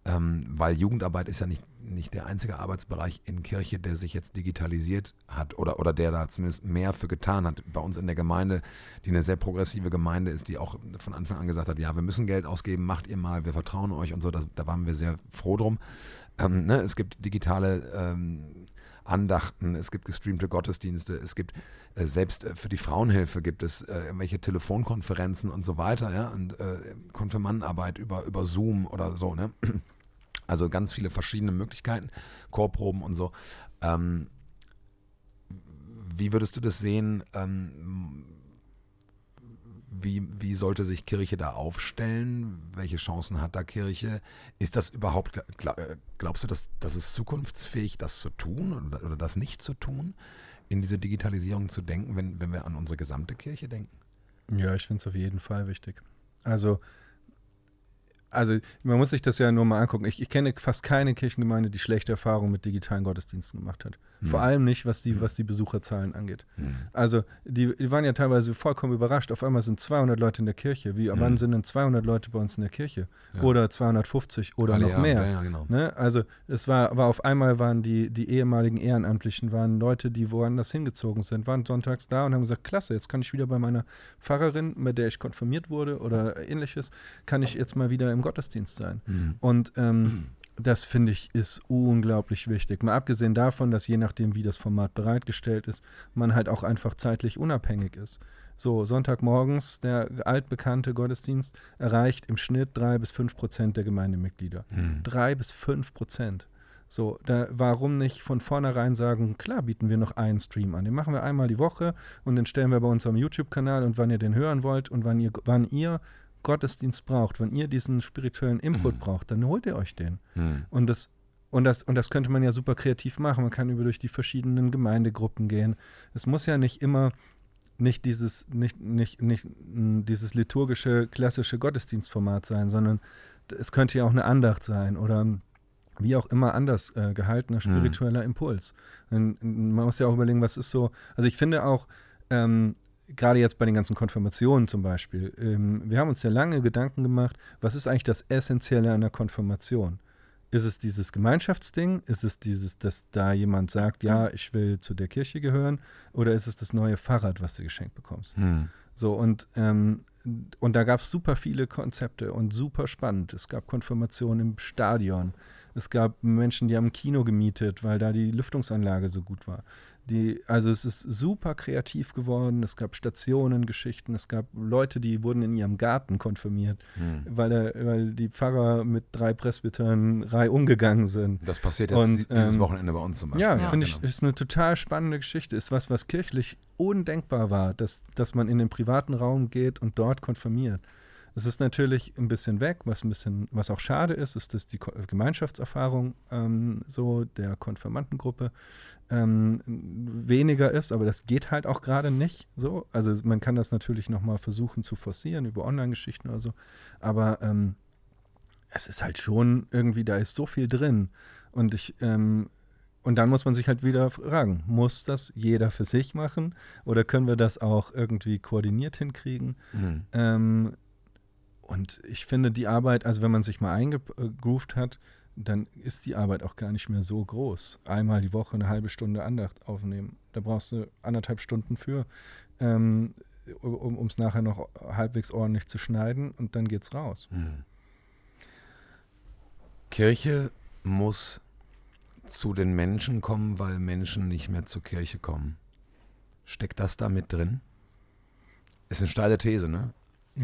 Ähm, weil Jugendarbeit ist ja nicht, nicht der einzige Arbeitsbereich in Kirche, der sich jetzt digitalisiert hat oder, oder der da zumindest mehr für getan hat. Bei uns in der Gemeinde, die eine sehr progressive Gemeinde ist, die auch von Anfang an gesagt hat, ja, wir müssen Geld ausgeben, macht ihr mal, wir vertrauen euch und so, da, da waren wir sehr froh drum. Ähm, ne, es gibt digitale ähm, Andachten, es gibt gestreamte Gottesdienste, es gibt äh, selbst äh, für die Frauenhilfe gibt es äh, irgendwelche Telefonkonferenzen und so weiter, ja, und äh, Konfirmandenarbeit über, über Zoom oder so, ne? Also ganz viele verschiedene Möglichkeiten, Chorproben und so. Ähm, wie würdest du das sehen? Ähm, wie, wie sollte sich Kirche da aufstellen? Welche Chancen hat da Kirche? Ist das überhaupt, glaubst du, dass, dass es zukunftsfähig, das zu tun oder, oder das nicht zu tun, in diese Digitalisierung zu denken, wenn, wenn wir an unsere gesamte Kirche denken? Ja, ich finde es auf jeden Fall wichtig. Also also man muss sich das ja nur mal angucken. Ich, ich, kenne fast keine Kirchengemeinde, die schlechte Erfahrungen mit digitalen Gottesdiensten gemacht hat. Mhm. Vor allem nicht, was die, mhm. was die Besucherzahlen angeht. Mhm. Also die, die, waren ja teilweise vollkommen überrascht. Auf einmal sind 200 Leute in der Kirche. Wie, Wann mhm. sind denn 200 Leute bei uns in der Kirche? Ja. Oder 250 oder Alle noch Jahr, mehr. Ja, genau. ne? Also es war, war auf einmal waren die, die ehemaligen Ehrenamtlichen, waren Leute, die woanders hingezogen sind, waren sonntags da und haben gesagt, klasse, jetzt kann ich wieder bei meiner Pfarrerin, bei der ich konfirmiert wurde oder ähnliches, kann ich jetzt mal wieder im Gottesdienst sein. Mhm. Und ähm, das finde ich ist unglaublich wichtig. Mal abgesehen davon, dass je nachdem, wie das Format bereitgestellt ist, man halt auch einfach zeitlich unabhängig ist. So, Sonntagmorgens, der altbekannte Gottesdienst erreicht im Schnitt drei bis fünf Prozent der Gemeindemitglieder. Hm. Drei bis fünf Prozent. So, da, warum nicht von vornherein sagen, klar bieten wir noch einen Stream an. Den machen wir einmal die Woche und den stellen wir bei unserem YouTube-Kanal und wann ihr den hören wollt und wann ihr, wann ihr Gottesdienst braucht, wenn ihr diesen spirituellen Input mhm. braucht, dann holt ihr euch den. Mhm. Und das und das, und das könnte man ja super kreativ machen. Man kann über durch die verschiedenen Gemeindegruppen gehen. Es muss ja nicht immer nicht dieses, nicht, nicht, nicht dieses liturgische, klassische Gottesdienstformat sein, sondern es könnte ja auch eine Andacht sein oder wie auch immer anders äh, gehaltener mhm. spiritueller. Impuls. Und, man muss ja auch überlegen, was ist so. Also ich finde auch, ähm, gerade jetzt bei den ganzen Konfirmationen zum Beispiel, ähm, wir haben uns ja lange Gedanken gemacht, was ist eigentlich das Essentielle an der Konfirmation? Ist es dieses Gemeinschaftsding? Ist es dieses, dass da jemand sagt, ja, ich will zu der Kirche gehören? Oder ist es das neue Fahrrad, was du geschenkt bekommst? Hm. So, und, ähm, und da gab es super viele Konzepte und super spannend. Es gab Konfirmationen im Stadion. Es gab Menschen, die haben ein Kino gemietet, weil da die Lüftungsanlage so gut war. Die, also es ist super kreativ geworden. Es gab Stationengeschichten. Es gab Leute, die wurden in ihrem Garten konfirmiert, hm. weil, der, weil die Pfarrer mit drei Presbytern Reihe umgegangen sind. Das passiert jetzt Und, dieses ähm, Wochenende bei uns zum Beispiel. Ja, ja finde genau. ich, ist eine total spannende Geschichte. Ist was, was kirchlich undenkbar war, dass, dass man in den privaten Raum geht und dort konfirmiert. Es ist natürlich ein bisschen weg, was ein bisschen, was auch schade ist, ist, dass die Gemeinschaftserfahrung ähm, so der Konfirmandengruppe ähm, weniger ist, aber das geht halt auch gerade nicht so. Also man kann das natürlich nochmal versuchen zu forcieren über Online-Geschichten oder so, aber ähm, es ist halt schon irgendwie, da ist so viel drin. Und ich, ähm, und dann muss man sich halt wieder fragen, muss das jeder für sich machen oder können wir das auch irgendwie koordiniert hinkriegen? Mhm. Ähm, und ich finde die Arbeit, also wenn man sich mal eingegroovt hat, dann ist die Arbeit auch gar nicht mehr so groß. Einmal die Woche eine halbe Stunde Andacht aufnehmen. Da brauchst du anderthalb Stunden für, ähm, um es nachher noch halbwegs ordentlich zu schneiden und dann geht's raus. Hm. Kirche muss zu den Menschen kommen, weil Menschen nicht mehr zur Kirche kommen. Steckt das da mit drin? Ist eine steile These, ne?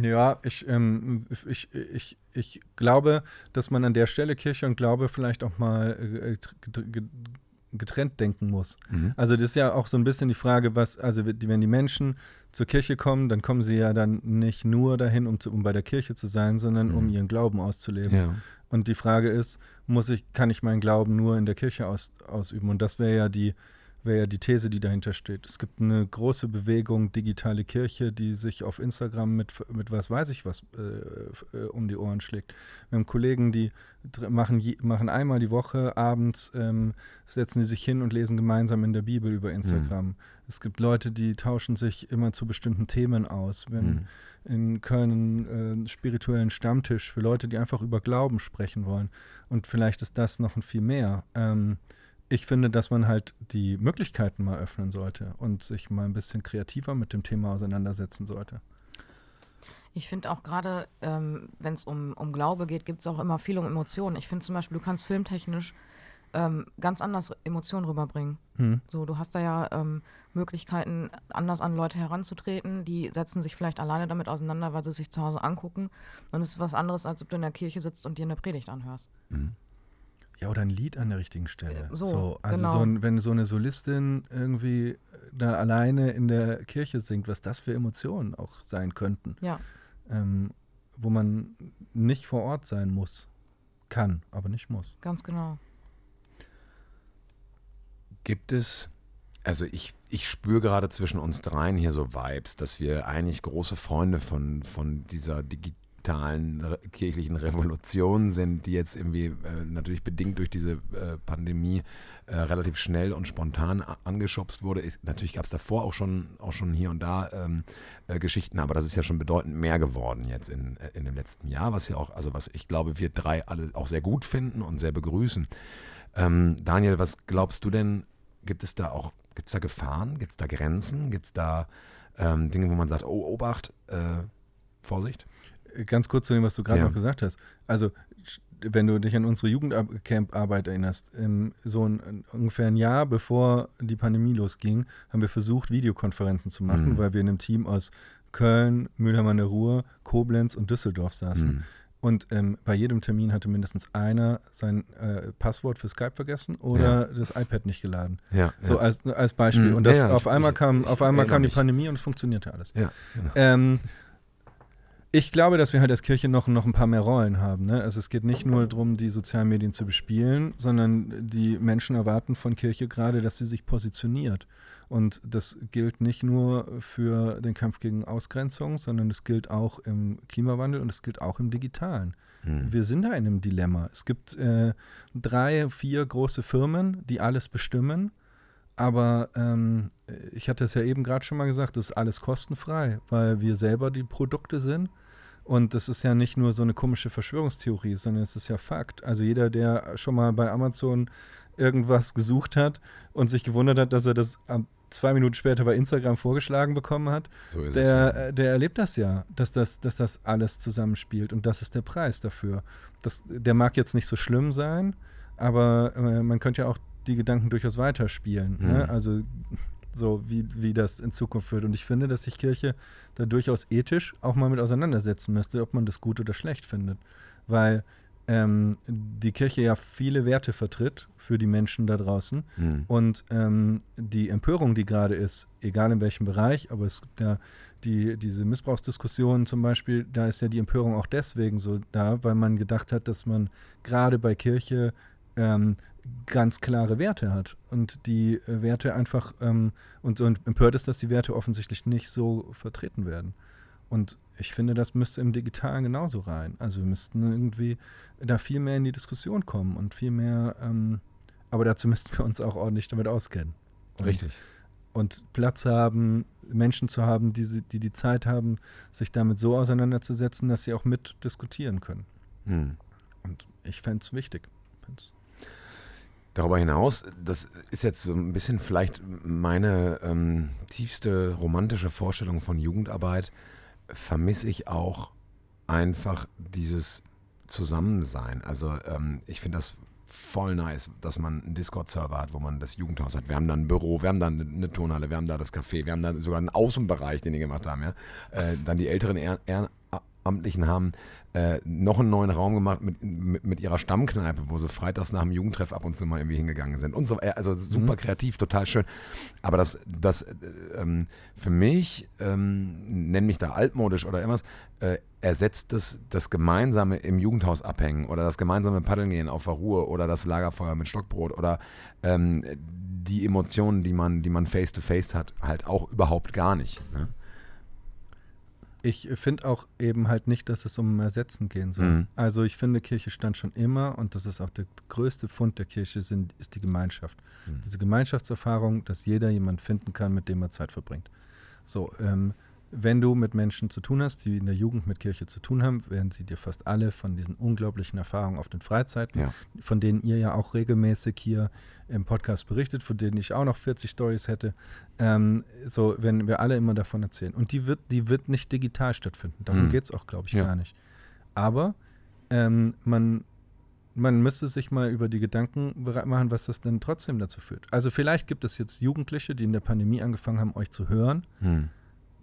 Ja, ich, ähm, ich, ich, ich glaube, dass man an der Stelle Kirche und Glaube vielleicht auch mal äh, getrennt denken muss. Mhm. Also das ist ja auch so ein bisschen die Frage, was, also wenn die Menschen zur Kirche kommen, dann kommen sie ja dann nicht nur dahin, um, zu, um bei der Kirche zu sein, sondern mhm. um ihren Glauben auszuleben. Ja. Und die Frage ist, muss ich, kann ich meinen Glauben nur in der Kirche aus, ausüben? Und das wäre ja die, wäre ja die These, die dahinter steht. Es gibt eine große Bewegung digitale Kirche, die sich auf Instagram mit, mit was weiß ich was äh, äh um die Ohren schlägt. Wir haben Kollegen, die machen, machen einmal die Woche abends, ähm, setzen die sich hin und lesen gemeinsam in der Bibel über Instagram. Mhm. Es gibt Leute, die tauschen sich immer zu bestimmten Themen aus. Wir haben mhm. in Köln einen äh, spirituellen Stammtisch für Leute, die einfach über Glauben sprechen wollen. Und vielleicht ist das noch ein viel mehr. Ähm, ich finde, dass man halt die Möglichkeiten mal öffnen sollte und sich mal ein bisschen kreativer mit dem Thema auseinandersetzen sollte. Ich finde auch gerade, ähm, wenn es um, um Glaube geht, gibt es auch immer viel um Emotionen. Ich finde zum Beispiel, du kannst filmtechnisch ähm, ganz anders Emotionen rüberbringen. Hm. So, du hast da ja ähm, Möglichkeiten, anders an Leute heranzutreten. Die setzen sich vielleicht alleine damit auseinander, weil sie sich zu Hause angucken. Und es ist was anderes, als ob du in der Kirche sitzt und dir eine Predigt anhörst. Hm. Ja, oder ein Lied an der richtigen Stelle. So, so also genau. so ein, wenn so eine Solistin irgendwie da alleine in der Kirche singt, was das für Emotionen auch sein könnten. Ja. Ähm, wo man nicht vor Ort sein muss. Kann, aber nicht muss. Ganz genau. Gibt es, also ich, ich spüre gerade zwischen uns dreien hier so Vibes, dass wir eigentlich große Freunde von, von dieser digitalen digitalen kirchlichen Revolution sind, die jetzt irgendwie äh, natürlich bedingt durch diese äh, Pandemie äh, relativ schnell und spontan angeschubst wurde. Ist, natürlich gab es davor auch schon, auch schon hier und da ähm, äh, Geschichten, aber das ist ja schon bedeutend mehr geworden jetzt in, äh, in dem letzten Jahr, was ja auch, also was ich glaube, wir drei alle auch sehr gut finden und sehr begrüßen. Ähm, Daniel, was glaubst du denn, gibt es da auch, gibt es da Gefahren, gibt es da Grenzen, gibt es da ähm, Dinge, wo man sagt, oh, Obacht, äh, Vorsicht? Ganz kurz zu dem, was du gerade ja. noch gesagt hast. Also wenn du dich an unsere Jugendcamp-Arbeit erinnerst, so ein, ungefähr ein Jahr bevor die Pandemie losging, haben wir versucht, Videokonferenzen zu machen, mhm. weil wir in einem Team aus Köln, Mülheim an der Ruhr, Koblenz und Düsseldorf saßen. Mhm. Und ähm, bei jedem Termin hatte mindestens einer sein äh, Passwort für Skype vergessen oder ja. das iPad nicht geladen. Ja, so ja. Als, als Beispiel. Mhm. Und das auf einmal kam, auf einmal kam die Pandemie und es funktionierte alles. Ja, genau. ähm, ich glaube, dass wir halt als Kirche noch, noch ein paar mehr Rollen haben. Ne? Also es geht nicht nur darum, die sozialen Medien zu bespielen, sondern die Menschen erwarten von Kirche gerade, dass sie sich positioniert. Und das gilt nicht nur für den Kampf gegen Ausgrenzung, sondern es gilt auch im Klimawandel und es gilt auch im Digitalen. Hm. Wir sind da in einem Dilemma. Es gibt äh, drei, vier große Firmen, die alles bestimmen. Aber ähm, ich hatte es ja eben gerade schon mal gesagt, das ist alles kostenfrei, weil wir selber die Produkte sind und das ist ja nicht nur so eine komische Verschwörungstheorie, sondern es ist ja Fakt. Also jeder, der schon mal bei Amazon irgendwas gesucht hat und sich gewundert hat, dass er das zwei Minuten später bei Instagram vorgeschlagen bekommen hat, so der, ja. Äh, der erlebt das ja, dass das, dass das alles zusammenspielt und das ist der Preis dafür. Das, der mag jetzt nicht so schlimm sein, aber äh, man könnte ja auch die Gedanken durchaus weiterspielen. Mhm. Ne? Also so wie, wie das in Zukunft wird. Und ich finde, dass sich Kirche da durchaus ethisch auch mal mit auseinandersetzen müsste, ob man das gut oder schlecht findet. Weil ähm, die Kirche ja viele Werte vertritt für die Menschen da draußen. Mhm. Und ähm, die Empörung, die gerade ist, egal in welchem Bereich, aber es gibt ja die, diese Missbrauchsdiskussion zum Beispiel, da ist ja die Empörung auch deswegen so da, weil man gedacht hat, dass man gerade bei Kirche ähm, ganz klare Werte hat und die äh, Werte einfach ähm, und so empört ist, dass die Werte offensichtlich nicht so vertreten werden. Und ich finde, das müsste im Digitalen genauso rein. Also wir müssten irgendwie da viel mehr in die Diskussion kommen und viel mehr, ähm, aber dazu müssten wir uns auch ordentlich damit auskennen. Und, Richtig. Und Platz haben, Menschen zu haben, die, die die Zeit haben, sich damit so auseinanderzusetzen, dass sie auch mit diskutieren können. Hm. Und ich fände es wichtig. Find's Darüber hinaus, das ist jetzt so ein bisschen vielleicht meine ähm, tiefste romantische Vorstellung von Jugendarbeit, vermisse ich auch einfach dieses Zusammensein. Also ähm, ich finde das voll nice, dass man einen Discord-Server hat, wo man das Jugendhaus hat. Wir haben da ein Büro, wir haben da eine Turnhalle, wir haben da das Café, wir haben da sogar einen Außenbereich, den die gemacht haben. Ja? Äh, dann die älteren Ehrenamtlichen haben äh, noch einen neuen Raum gemacht mit, mit, mit, ihrer Stammkneipe, wo sie freitags nach dem Jugendtreff ab und zu mal irgendwie hingegangen sind. Und so, äh, also super mhm. kreativ, total schön. Aber das, das äh, ähm, für mich, ähm, nenn mich da altmodisch oder irgendwas, äh, ersetzt das, das gemeinsame im Jugendhaus abhängen oder das gemeinsame Paddeln gehen auf der Ruhe oder das Lagerfeuer mit Stockbrot oder ähm, die Emotionen, die man, die man face to face hat, halt auch überhaupt gar nicht. Ne? Ich finde auch eben halt nicht, dass es um Ersetzen gehen soll. Mhm. Also ich finde, Kirche stand schon immer und das ist auch der größte Fund der Kirche, sind, ist die Gemeinschaft. Mhm. Diese Gemeinschaftserfahrung, dass jeder jemand finden kann, mit dem er Zeit verbringt. So, ähm, wenn du mit Menschen zu tun hast, die in der Jugend mit Kirche zu tun haben, werden sie dir fast alle von diesen unglaublichen Erfahrungen auf den Freizeiten, ja. von denen ihr ja auch regelmäßig hier im Podcast berichtet, von denen ich auch noch 40 Stories hätte, ähm, so wenn wir alle immer davon erzählen. Und die wird, die wird nicht digital stattfinden. Darum mhm. geht es auch, glaube ich, ja. gar nicht. Aber ähm, man, man müsste sich mal über die Gedanken bereit machen, was das denn trotzdem dazu führt. Also vielleicht gibt es jetzt Jugendliche, die in der Pandemie angefangen haben, euch zu hören. Mhm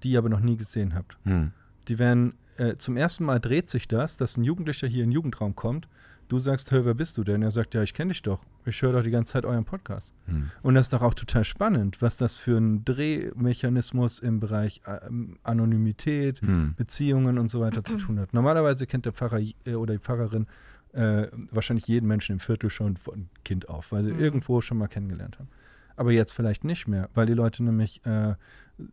die ihr aber noch nie gesehen habt. Hm. Die werden, äh, zum ersten Mal dreht sich das, dass ein Jugendlicher hier in den Jugendraum kommt. Du sagst, hör, wer bist du denn? Er sagt, ja, ich kenne dich doch. Ich höre doch die ganze Zeit euren Podcast. Hm. Und das ist doch auch total spannend, was das für ein Drehmechanismus im Bereich äh, Anonymität, hm. Beziehungen und so weiter zu tun hat. Normalerweise kennt der Pfarrer äh, oder die Pfarrerin äh, wahrscheinlich jeden Menschen im Viertel schon von Kind auf, weil sie mhm. irgendwo schon mal kennengelernt haben. Aber jetzt vielleicht nicht mehr, weil die Leute nämlich äh,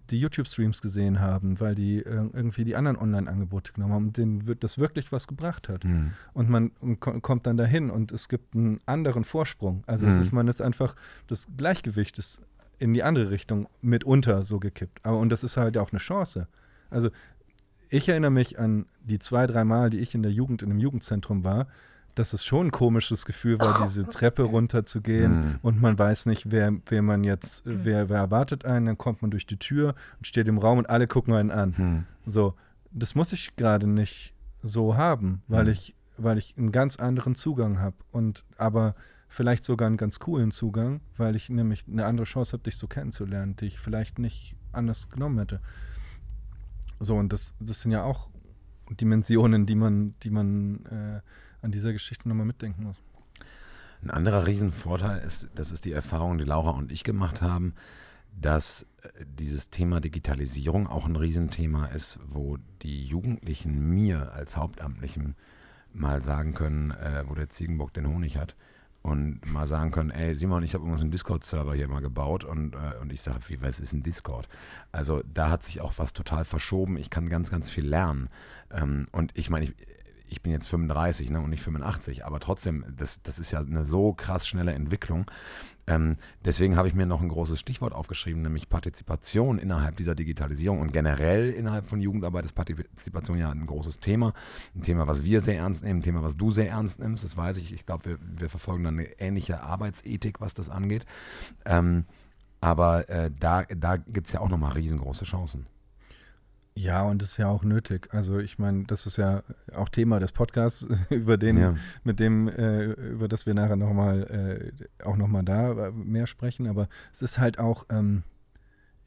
die YouTube-Streams gesehen haben, weil die äh, irgendwie die anderen Online-Angebote genommen haben und denen wird das wirklich was gebracht hat. Mhm. Und man und kommt dann dahin und es gibt einen anderen Vorsprung. Also mhm. es ist, man ist einfach, das Gleichgewicht ist in die andere Richtung mitunter so gekippt. Aber und das ist halt auch eine Chance. Also ich erinnere mich an die zwei, drei Mal, die ich in der Jugend in einem Jugendzentrum war, dass es schon ein komisches Gefühl war, diese Treppe runterzugehen mhm. und man weiß nicht, wer, wer man jetzt, mhm. wer, wer erwartet einen, dann kommt man durch die Tür und steht im Raum und alle gucken einen an. Mhm. So, das muss ich gerade nicht so haben, weil mhm. ich weil ich einen ganz anderen Zugang habe und aber vielleicht sogar einen ganz coolen Zugang, weil ich nämlich eine andere Chance habe, dich so kennenzulernen, die ich vielleicht nicht anders genommen hätte. So, und das, das sind ja auch Dimensionen, die man, die man äh, an dieser Geschichte nochmal mitdenken muss. Ein anderer Riesenvorteil ist, das ist die Erfahrung, die Laura und ich gemacht haben, dass äh, dieses Thema Digitalisierung auch ein Riesenthema ist, wo die Jugendlichen mir als Hauptamtlichen mal sagen können, äh, wo der Ziegenbock den Honig hat und mal sagen können, ey Simon, ich habe übrigens einen Discord-Server hier mal gebaut und, äh, und ich sage, wie, was ist ein Discord? Also da hat sich auch was total verschoben. Ich kann ganz, ganz viel lernen. Ähm, und ich meine, ich, ich bin jetzt 35 ne, und nicht 85, aber trotzdem, das, das ist ja eine so krass schnelle Entwicklung. Ähm, deswegen habe ich mir noch ein großes Stichwort aufgeschrieben, nämlich Partizipation innerhalb dieser Digitalisierung und generell innerhalb von Jugendarbeit ist Partizipation ja ein großes Thema. Ein Thema, was wir sehr ernst nehmen, ein Thema, was du sehr ernst nimmst, das weiß ich. Ich glaube, wir, wir verfolgen dann eine ähnliche Arbeitsethik, was das angeht. Ähm, aber äh, da, da gibt es ja auch nochmal riesengroße Chancen. Ja, und das ist ja auch nötig. Also ich meine, das ist ja auch Thema des Podcasts, über den, ja. mit dem, äh, über das wir nachher nochmal äh, auch nochmal da mehr sprechen. Aber es ist halt auch, ähm,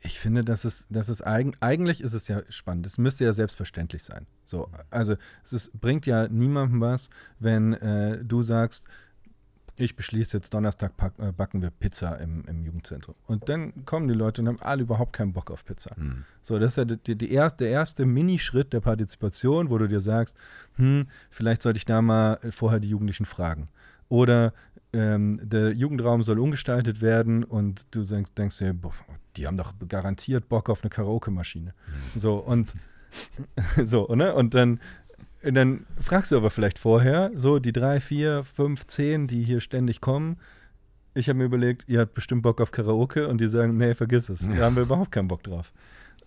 ich finde, dass es, dass es eigen, eigentlich ist es ja spannend. Es müsste ja selbstverständlich sein. So, also es ist, bringt ja niemandem was, wenn äh, du sagst, ich beschließe jetzt Donnerstag pack, äh, backen wir Pizza im, im, Jugendzentrum. Und dann kommen die Leute und haben alle überhaupt keinen Bock auf Pizza. Mhm. So, das ist ja die, die erste, der erste Minischritt der Partizipation, wo du dir sagst, hm, vielleicht sollte ich da mal vorher die Jugendlichen fragen. Oder ähm, der Jugendraum soll umgestaltet werden und du denkst, denkst dir, boah, die haben doch garantiert Bock auf eine Karaoke-Maschine. Mhm. So, und so, ne? Und dann und dann fragst du aber vielleicht vorher, so die drei, vier, fünf, zehn, die hier ständig kommen. Ich habe mir überlegt, ihr habt bestimmt Bock auf Karaoke und die sagen, nee, vergiss es. Da haben wir überhaupt keinen Bock drauf.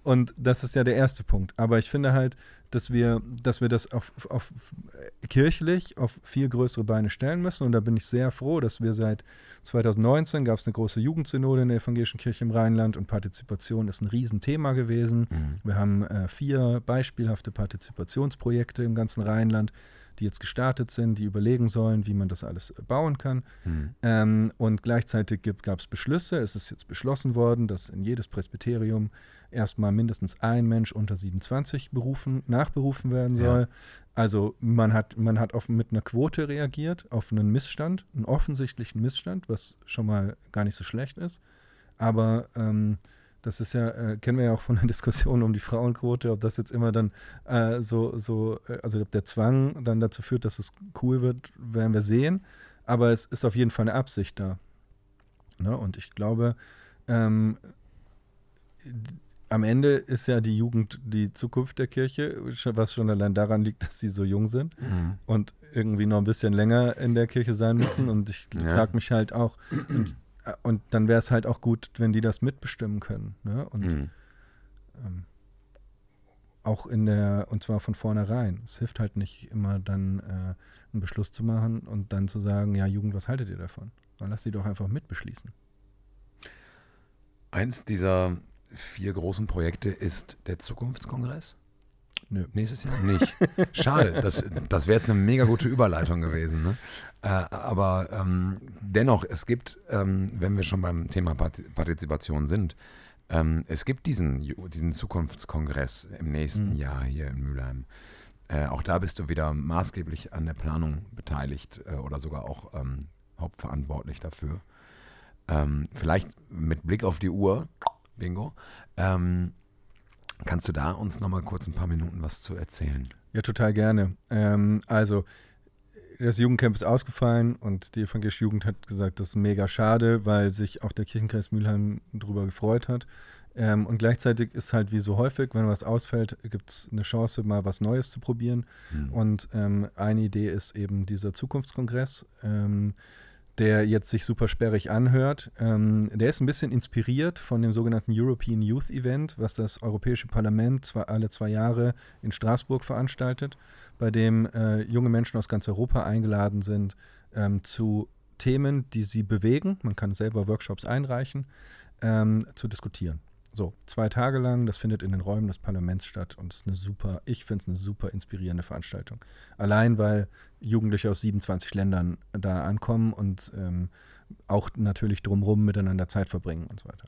Und das ist ja der erste Punkt. Aber ich finde halt, dass wir, dass wir das auf, auf kirchlich auf viel größere Beine stellen müssen. Und da bin ich sehr froh, dass wir seit 2019 gab es eine große Jugendsynode in der Evangelischen Kirche im Rheinland und Partizipation ist ein Riesenthema gewesen. Mhm. Wir haben äh, vier beispielhafte Partizipationsprojekte im ganzen Rheinland, die jetzt gestartet sind, die überlegen sollen, wie man das alles bauen kann. Mhm. Ähm, und gleichzeitig gab es Beschlüsse. Es ist jetzt beschlossen worden, dass in jedes Presbyterium erstmal mindestens ein Mensch unter 27 berufen, nachberufen werden soll. Ja. Also man hat, man hat auf, mit einer Quote reagiert, auf einen Missstand, einen offensichtlichen Missstand, was schon mal gar nicht so schlecht ist. Aber ähm, das ist ja, äh, kennen wir ja auch von der Diskussion um die Frauenquote, ob das jetzt immer dann äh, so, so, äh, also ob der Zwang dann dazu führt, dass es cool wird, werden wir sehen. Aber es ist auf jeden Fall eine Absicht da. Ne? Und ich glaube, ähm, am Ende ist ja die Jugend die Zukunft der Kirche, was schon allein daran liegt, dass sie so jung sind mhm. und irgendwie noch ein bisschen länger in der Kirche sein müssen. Und ich ja. frage mich halt auch, und, und dann wäre es halt auch gut, wenn die das mitbestimmen können. Ne? Und mhm. ähm, auch in der, und zwar von vornherein. Es hilft halt nicht immer dann äh, einen Beschluss zu machen und dann zu sagen, ja, Jugend, was haltet ihr davon? Dann lass sie doch einfach mitbeschließen. Eins dieser vier großen Projekte ist der Zukunftskongress. Nö. Nächstes Jahr nicht. Schade, das, das wäre jetzt eine mega gute Überleitung gewesen. Ne? Äh, aber ähm, dennoch, es gibt, ähm, wenn wir schon beim Thema Partizipation sind, ähm, es gibt diesen, diesen Zukunftskongress im nächsten mhm. Jahr hier in Mülheim. Äh, auch da bist du wieder maßgeblich an der Planung beteiligt äh, oder sogar auch ähm, hauptverantwortlich dafür. Ähm, vielleicht mit Blick auf die Uhr Bingo. Ähm, kannst du da uns noch mal kurz ein paar Minuten was zu erzählen? Ja, total gerne. Ähm, also, das Jugendcamp ist ausgefallen und die evangelische Jugend hat gesagt, das ist mega schade, weil sich auch der Kirchenkreis Mülheim darüber gefreut hat. Ähm, und gleichzeitig ist halt wie so häufig, wenn was ausfällt, gibt es eine Chance, mal was Neues zu probieren. Mhm. Und ähm, eine Idee ist eben dieser Zukunftskongress. Ähm, der jetzt sich super sperrig anhört. Ähm, der ist ein bisschen inspiriert von dem sogenannten European Youth Event, was das Europäische Parlament zwar alle zwei Jahre in Straßburg veranstaltet, bei dem äh, junge Menschen aus ganz Europa eingeladen sind ähm, zu Themen, die sie bewegen. Man kann selber Workshops einreichen, ähm, zu diskutieren. So, zwei Tage lang, das findet in den Räumen des Parlaments statt und ist eine super, ich finde es eine super inspirierende Veranstaltung. Allein, weil Jugendliche aus 27 Ländern da ankommen und ähm, auch natürlich drumherum miteinander Zeit verbringen und so weiter.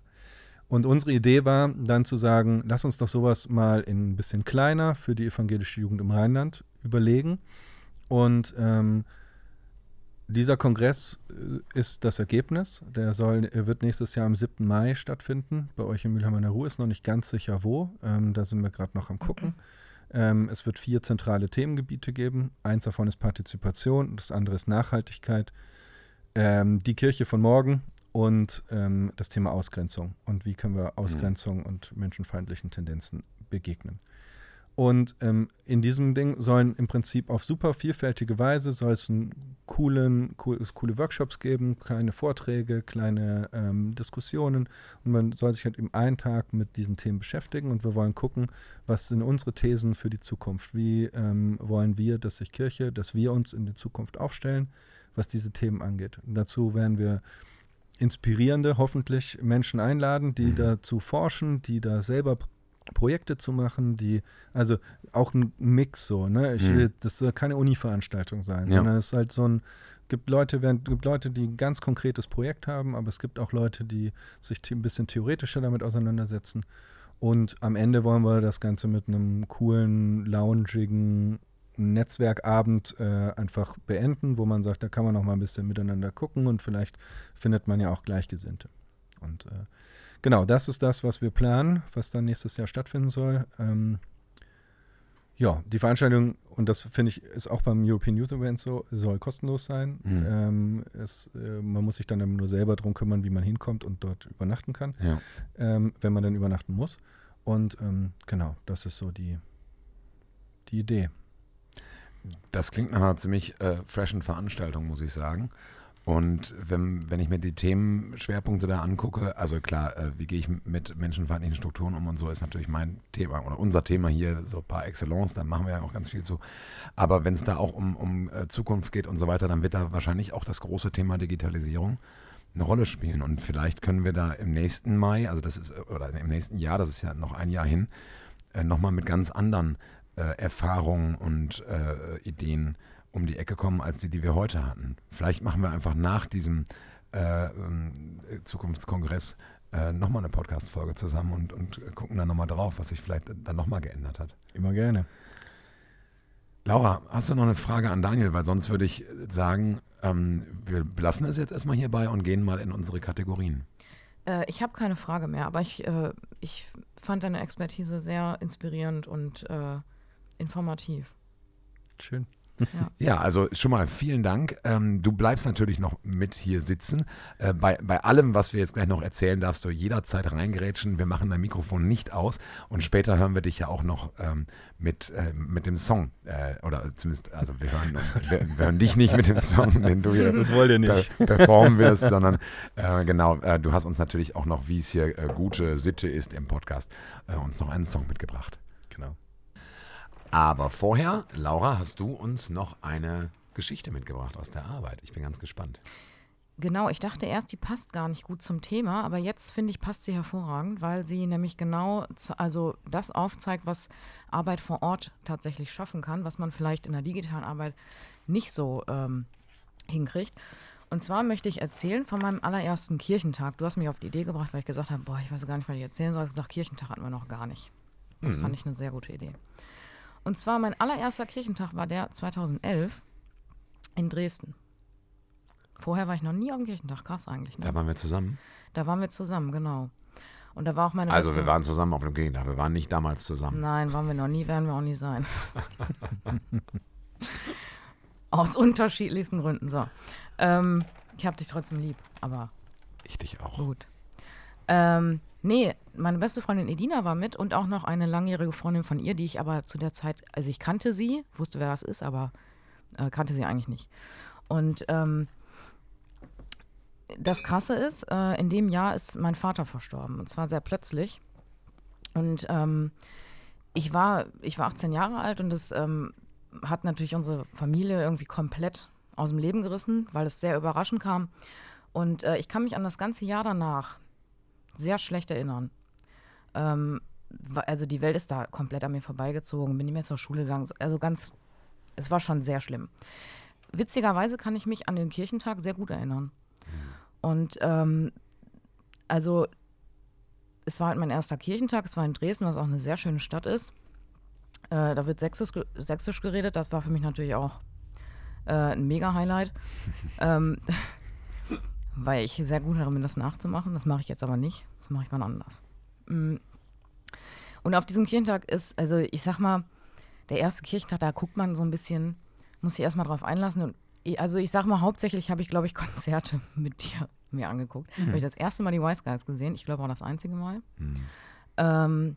Und unsere Idee war dann zu sagen, lass uns doch sowas mal in ein bisschen kleiner für die evangelische Jugend im Rheinland überlegen. Und ähm, dieser Kongress äh, ist das Ergebnis. Der soll, wird nächstes Jahr am 7. Mai stattfinden. Bei euch in Mülheim an der Ruhr ist noch nicht ganz sicher wo. Ähm, da sind wir gerade noch am gucken. Ähm, es wird vier zentrale Themengebiete geben. Eins davon ist Partizipation, das andere ist Nachhaltigkeit, ähm, die Kirche von morgen und ähm, das Thema Ausgrenzung. Und wie können wir Ausgrenzung mhm. und menschenfeindlichen Tendenzen begegnen. Und ähm, in diesem Ding sollen im Prinzip auf super vielfältige Weise soll es coolen, cool, coole Workshops geben, kleine Vorträge, kleine ähm, Diskussionen und man soll sich halt im einen Tag mit diesen Themen beschäftigen und wir wollen gucken, was sind unsere Thesen für die Zukunft, wie ähm, wollen wir, dass sich Kirche, dass wir uns in die Zukunft aufstellen, was diese Themen angeht. Und dazu werden wir inspirierende, hoffentlich Menschen einladen, die mhm. dazu forschen, die da selber Projekte zu machen, die, also auch ein Mix so, ne? Ich will, das soll keine Uni-Veranstaltung sein, ja. sondern es ist halt so ein, gibt Leute, gibt Leute, die ein ganz konkretes Projekt haben, aber es gibt auch Leute, die sich ein bisschen theoretischer damit auseinandersetzen. Und am Ende wollen wir das Ganze mit einem coolen, loungigen Netzwerkabend äh, einfach beenden, wo man sagt, da kann man noch mal ein bisschen miteinander gucken und vielleicht findet man ja auch Gleichgesinnte. Und äh, genau, das ist das, was wir planen, was dann nächstes Jahr stattfinden soll. Ähm, ja, die Veranstaltung, und das finde ich, ist auch beim European Youth Event so, soll kostenlos sein. Mhm. Ähm, es, äh, man muss sich dann nur selber darum kümmern, wie man hinkommt und dort übernachten kann, ja. ähm, wenn man dann übernachten muss. Und ähm, genau, das ist so die, die Idee. Das klingt nach einer ziemlich äh, freshen Veranstaltung, muss ich sagen. Und wenn, wenn ich mir die Themenschwerpunkte da angucke, also klar, äh, wie gehe ich mit menschenfeindlichen Strukturen um und so, ist natürlich mein Thema oder unser Thema hier so par excellence, da machen wir ja auch ganz viel zu. Aber wenn es da auch um, um äh, Zukunft geht und so weiter, dann wird da wahrscheinlich auch das große Thema Digitalisierung eine Rolle spielen. Und vielleicht können wir da im nächsten Mai, also das ist, oder im nächsten Jahr, das ist ja noch ein Jahr hin, äh, nochmal mit ganz anderen äh, Erfahrungen und äh, Ideen um die Ecke kommen, als die, die wir heute hatten. Vielleicht machen wir einfach nach diesem äh, ähm, Zukunftskongress äh, nochmal eine Podcast-Folge zusammen und, und gucken dann nochmal drauf, was sich vielleicht dann nochmal geändert hat. Immer gerne. Laura, hast du noch eine Frage an Daniel? Weil sonst würde ich sagen, ähm, wir belassen es jetzt erstmal hierbei und gehen mal in unsere Kategorien. Äh, ich habe keine Frage mehr, aber ich, äh, ich fand deine Expertise sehr inspirierend und äh, informativ. Schön. Ja. ja, also schon mal vielen Dank. Ähm, du bleibst natürlich noch mit hier sitzen. Äh, bei, bei allem, was wir jetzt gleich noch erzählen, darfst du jederzeit reingerätschen. Wir machen dein Mikrofon nicht aus und später hören wir dich ja auch noch ähm, mit, äh, mit dem Song. Äh, oder zumindest, also wir hören, wir, wir, hören dich nicht mit dem Song, den du hier das wollt ihr nicht. performen wirst, sondern äh, genau, äh, du hast uns natürlich auch noch, wie es hier äh, gute Sitte ist im Podcast, uns noch einen Song mitgebracht. Genau. Aber vorher, Laura, hast du uns noch eine Geschichte mitgebracht aus der Arbeit. Ich bin ganz gespannt. Genau, ich dachte erst, die passt gar nicht gut zum Thema, aber jetzt finde ich, passt sie hervorragend, weil sie nämlich genau also das aufzeigt, was Arbeit vor Ort tatsächlich schaffen kann, was man vielleicht in der digitalen Arbeit nicht so ähm, hinkriegt. Und zwar möchte ich erzählen von meinem allerersten Kirchentag. Du hast mich auf die Idee gebracht, weil ich gesagt habe, boah, ich weiß gar nicht, was ich erzählen soll. Ich habe gesagt, Kirchentag hatten wir noch gar nicht. Das mhm. fand ich eine sehr gute Idee. Und zwar mein allererster Kirchentag war der 2011 in Dresden. Vorher war ich noch nie auf dem Kirchentag, krass eigentlich. Ne? Da waren wir zusammen. Da waren wir zusammen, genau. Und da war auch meine. Also beste... wir waren zusammen auf dem Kirchentag, wir waren nicht damals zusammen. Nein, waren wir noch nie, werden wir auch nie sein. Aus unterschiedlichsten Gründen. So. Ähm, ich habe dich trotzdem lieb, aber. Ich dich auch. Gut. Ähm, nee, meine beste Freundin Edina war mit und auch noch eine langjährige Freundin von ihr, die ich aber zu der Zeit, also ich kannte sie, wusste, wer das ist, aber äh, kannte sie eigentlich nicht. Und ähm, das Krasse ist, äh, in dem Jahr ist mein Vater verstorben und zwar sehr plötzlich. Und ähm, ich, war, ich war 18 Jahre alt und das ähm, hat natürlich unsere Familie irgendwie komplett aus dem Leben gerissen, weil es sehr überraschend kam. Und äh, ich kann mich an das ganze Jahr danach sehr schlecht erinnern. Ähm, also die Welt ist da komplett an mir vorbeigezogen, bin nicht mehr zur Schule gegangen. Also ganz, es war schon sehr schlimm. Witzigerweise kann ich mich an den Kirchentag sehr gut erinnern. Und ähm, also es war halt mein erster Kirchentag, es war in Dresden, was auch eine sehr schöne Stadt ist. Äh, da wird Sächsisch, Sächsisch, geredet, das war für mich natürlich auch äh, ein Mega-Highlight. ähm, weil ich sehr gut darin bin, das nachzumachen. Das mache ich jetzt aber nicht. Das mache ich mal anders. Mm. Und auf diesem Kirchentag ist, also ich sag mal, der erste Kirchentag, da guckt man so ein bisschen, muss sich erstmal drauf einlassen. Und also ich sag mal, hauptsächlich habe ich, glaube ich, Konzerte mit dir mir angeguckt. Mhm. Habe ich das erste Mal die Wise Guys gesehen. Ich glaube auch das einzige Mal. Mhm. Ähm,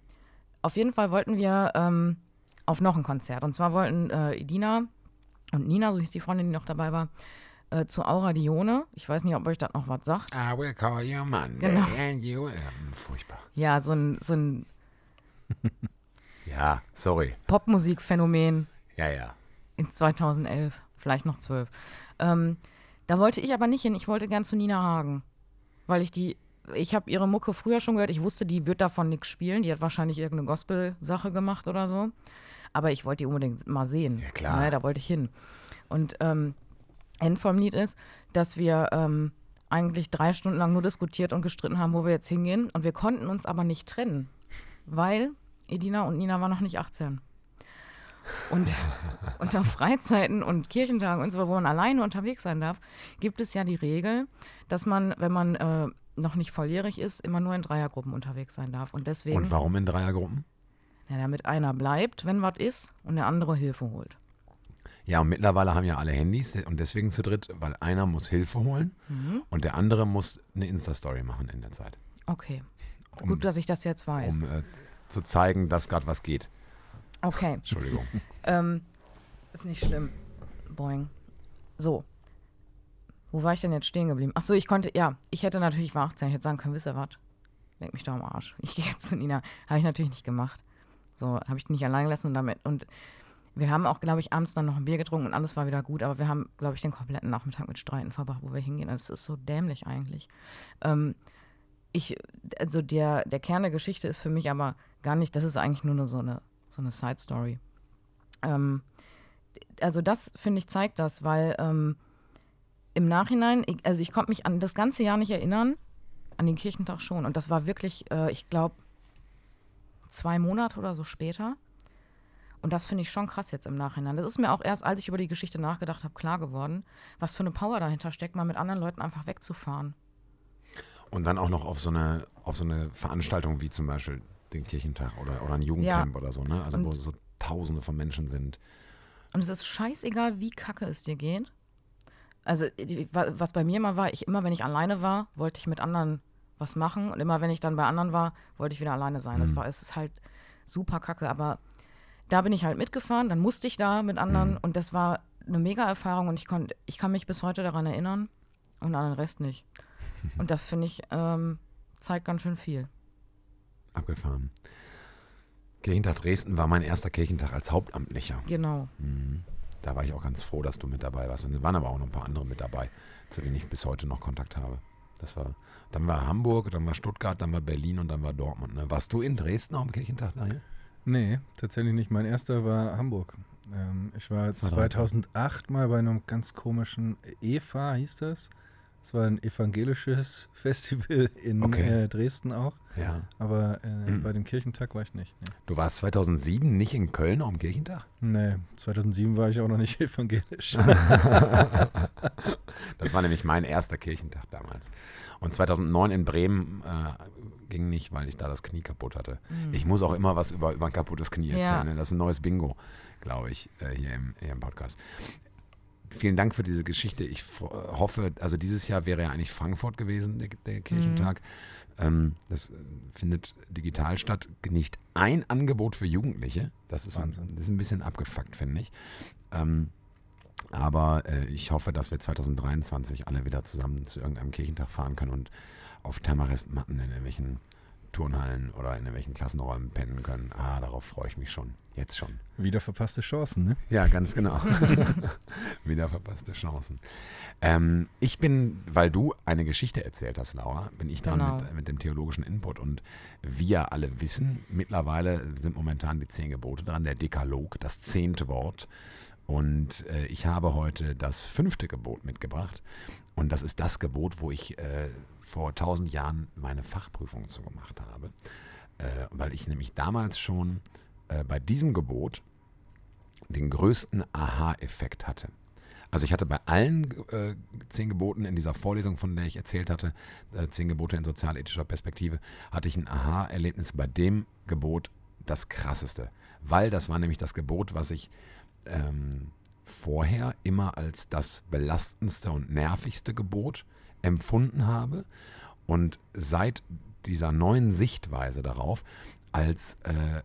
auf jeden Fall wollten wir ähm, auf noch ein Konzert. Und zwar wollten äh, Edina und Nina, so hieß die Freundin, die noch dabei war, äh, zu Aura Dione. Ich weiß nicht, ob euch das noch was sagt. I will call you Monday genau. and you... Ja, furchtbar. Ja, so ein, so ein ja, sorry. Popmusikphänomen. Ja, ja. In 2011, vielleicht noch 12. Ähm, da wollte ich aber nicht hin. Ich wollte gern zu Nina Hagen. Weil ich die, ich habe ihre Mucke früher schon gehört. Ich wusste, die wird davon nichts spielen. Die hat wahrscheinlich irgendeine Gospel-Sache gemacht oder so. Aber ich wollte die unbedingt mal sehen. Ja, klar. Ja, da wollte ich hin. Und ähm, End vom Lied ist, dass wir ähm, eigentlich drei Stunden lang nur diskutiert und gestritten haben, wo wir jetzt hingehen. Und wir konnten uns aber nicht trennen, weil Edina und Nina waren noch nicht 18. Und unter Freizeiten und Kirchentagen und so, wo man alleine unterwegs sein darf, gibt es ja die Regel, dass man, wenn man äh, noch nicht volljährig ist, immer nur in Dreiergruppen unterwegs sein darf. Und deswegen. Und warum in Dreiergruppen? Ja, damit einer bleibt, wenn was ist, und der andere Hilfe holt. Ja, und mittlerweile haben ja alle Handys und deswegen zu dritt, weil einer muss Hilfe holen mhm. und der andere muss eine Insta-Story machen in der Zeit. Okay. Um, Gut, dass ich das jetzt weiß. Um äh, zu zeigen, dass gerade was geht. Okay. Entschuldigung. ähm, ist nicht schlimm. Boing. So. Wo war ich denn jetzt stehen geblieben? Achso, ich konnte, ja, ich hätte natürlich, war 18, ich hätte sagen können, wisst ihr was? Lenk mich doch am Arsch. Ich gehe jetzt zu Nina. Habe ich natürlich nicht gemacht. So, habe ich nicht allein gelassen und damit. Und wir haben auch, glaube ich, abends dann noch ein Bier getrunken und alles war wieder gut, aber wir haben, glaube ich, den kompletten Nachmittag mit Streiten verbracht, wo wir hingehen. Das ist so dämlich eigentlich. Ähm, ich, also der, der Kern der Geschichte ist für mich aber gar nicht, das ist eigentlich nur so eine, so eine Side-Story. Ähm, also das, finde ich, zeigt das, weil ähm, im Nachhinein, ich, also ich konnte mich an das ganze Jahr nicht erinnern, an den Kirchentag schon. Und das war wirklich, äh, ich glaube, zwei Monate oder so später. Und das finde ich schon krass jetzt im Nachhinein. Das ist mir auch erst, als ich über die Geschichte nachgedacht habe, klar geworden, was für eine Power dahinter steckt, mal mit anderen Leuten einfach wegzufahren. Und dann auch noch auf so eine, auf so eine Veranstaltung wie zum Beispiel den Kirchentag oder, oder ein Jugendcamp ja. oder so, ne? Also und wo so tausende von Menschen sind. Und es ist scheißegal, wie kacke es dir geht. Also, was bei mir immer war, ich immer, wenn ich alleine war, wollte ich mit anderen was machen. Und immer, wenn ich dann bei anderen war, wollte ich wieder alleine sein. Mhm. Das war, es ist halt super kacke. Aber da bin ich halt mitgefahren, dann musste ich da mit anderen mhm. und das war eine Mega-Erfahrung und ich, konnt, ich kann mich bis heute daran erinnern und an den Rest nicht. Und das finde ich, ähm, zeigt ganz schön viel. Abgefahren. Kirchentag Dresden war mein erster Kirchentag als Hauptamtlicher. Genau. Mhm. Da war ich auch ganz froh, dass du mit dabei warst. Und es waren aber auch noch ein paar andere mit dabei, zu denen ich bis heute noch Kontakt habe. Das war, dann war Hamburg, dann war Stuttgart, dann war Berlin und dann war Dortmund. Ne? Warst du in Dresden am Kirchentag, Daniel? Nee, tatsächlich nicht. Mein erster war Hamburg. Ähm, ich war 2008 mal bei einem ganz komischen EFA, hieß das. Es war ein evangelisches Festival in okay. äh, Dresden auch. Ja. Aber äh, mhm. bei dem Kirchentag war ich nicht. Nee. Du warst 2007 nicht in Köln am Kirchentag? Nee, 2007 war ich auch noch nicht evangelisch. das war nämlich mein erster Kirchentag damals. Und 2009 in Bremen äh, ging nicht, weil ich da das Knie kaputt hatte. Mhm. Ich muss auch immer was über, über ein kaputtes Knie erzählen. Ja. Ne? Das ist ein neues Bingo, glaube ich, äh, hier, im, hier im Podcast vielen Dank für diese Geschichte. Ich hoffe, also dieses Jahr wäre ja eigentlich Frankfurt gewesen, der, der Kirchentag. Mhm. Ähm, das äh, findet digital statt. Nicht ein Angebot für Jugendliche. Das ist, ein, das ist ein bisschen abgefuckt, finde ich. Ähm, aber äh, ich hoffe, dass wir 2023 alle wieder zusammen zu irgendeinem Kirchentag fahren können und auf Tamarest-Matten in irgendwelchen Turnhallen oder in irgendwelchen Klassenräumen pennen können. Ah, darauf freue ich mich schon. Jetzt schon. Wieder verpasste Chancen, ne? Ja, ganz genau. Wieder verpasste Chancen. Ähm, ich bin, weil du eine Geschichte erzählt hast, Laura, bin ich dran Genau. mit, mit dem theologischen Input. Und wir alle wissen, mittlerweile sind momentan die zehn Gebote dran, der Dekalog, das zehnte Wort. Und äh, ich habe heute das fünfte Gebot mitgebracht. Und das ist das Gebot, wo ich äh, vor tausend Jahren meine Fachprüfung zu gemacht habe. Äh, weil ich nämlich damals schon äh, bei diesem Gebot den größten Aha-Effekt hatte. Also ich hatte bei allen äh, zehn Geboten in dieser Vorlesung, von der ich erzählt hatte, äh, zehn Gebote in sozialethischer Perspektive, hatte ich ein Aha-Erlebnis bei dem Gebot das krasseste. Weil das war nämlich das Gebot, was ich ähm, vorher immer als das belastendste und nervigste Gebot empfunden habe und seit dieser neuen Sichtweise darauf als, äh,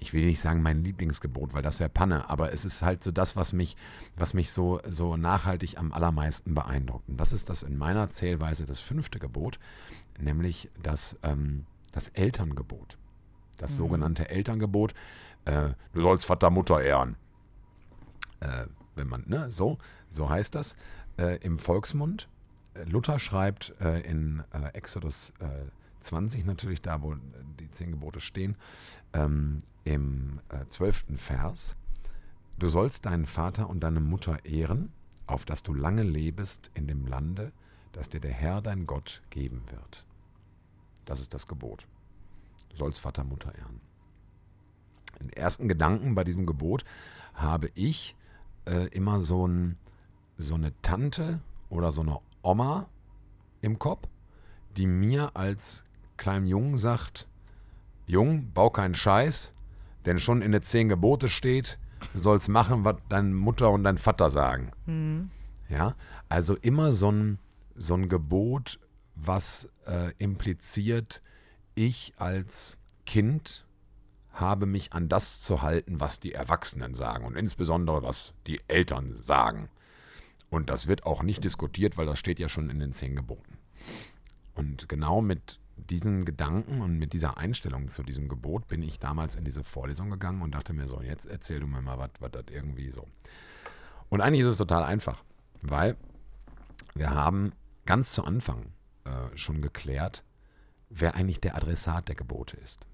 ich will nicht sagen mein Lieblingsgebot, weil das wäre Panne, aber es ist halt so das, was mich, was mich so, so nachhaltig am allermeisten beeindruckt. Und das ist das in meiner Zählweise das fünfte Gebot, nämlich das, ähm, das Elterngebot. Das sogenannte Elterngebot. Äh, du sollst Vater, Mutter ehren äh, wenn man, ne, so, so heißt das äh, im Volksmund. Äh, Luther schreibt äh, in äh, Exodus äh, 20 natürlich, da wo die zehn Gebote stehen, ähm, im äh, zwölften Vers, du sollst deinen Vater und deine Mutter ehren, auf dass du lange lebest in dem Lande, das dir der Herr dein Gott geben wird. Das ist das Gebot. Du sollst Vater, Mutter ehren. Den ersten Gedanken bei diesem Gebot habe ich äh, immer so, ein, so eine Tante oder so eine Oma im Kopf, die mir als kleinem Jungen sagt, Jung, bau keinen Scheiß, denn schon in den zehn Gebote steht, du sollst machen, was deine Mutter und dein Vater sagen. Mhm. Ja, also immer so ein, so ein Gebot, was äh, impliziert, ich als Kind habe mich an das zu halten, was die Erwachsenen sagen und insbesondere was die Eltern sagen. Und das wird auch nicht diskutiert, weil das steht ja schon in den zehn Geboten. Und genau mit diesen Gedanken und mit dieser Einstellung zu diesem Gebot bin ich damals in diese Vorlesung gegangen und dachte mir so, jetzt erzähl du mir mal, was das irgendwie so. Und eigentlich ist es total einfach, weil wir haben ganz zu Anfang äh, schon geklärt, wer eigentlich der Adressat der Gebote ist.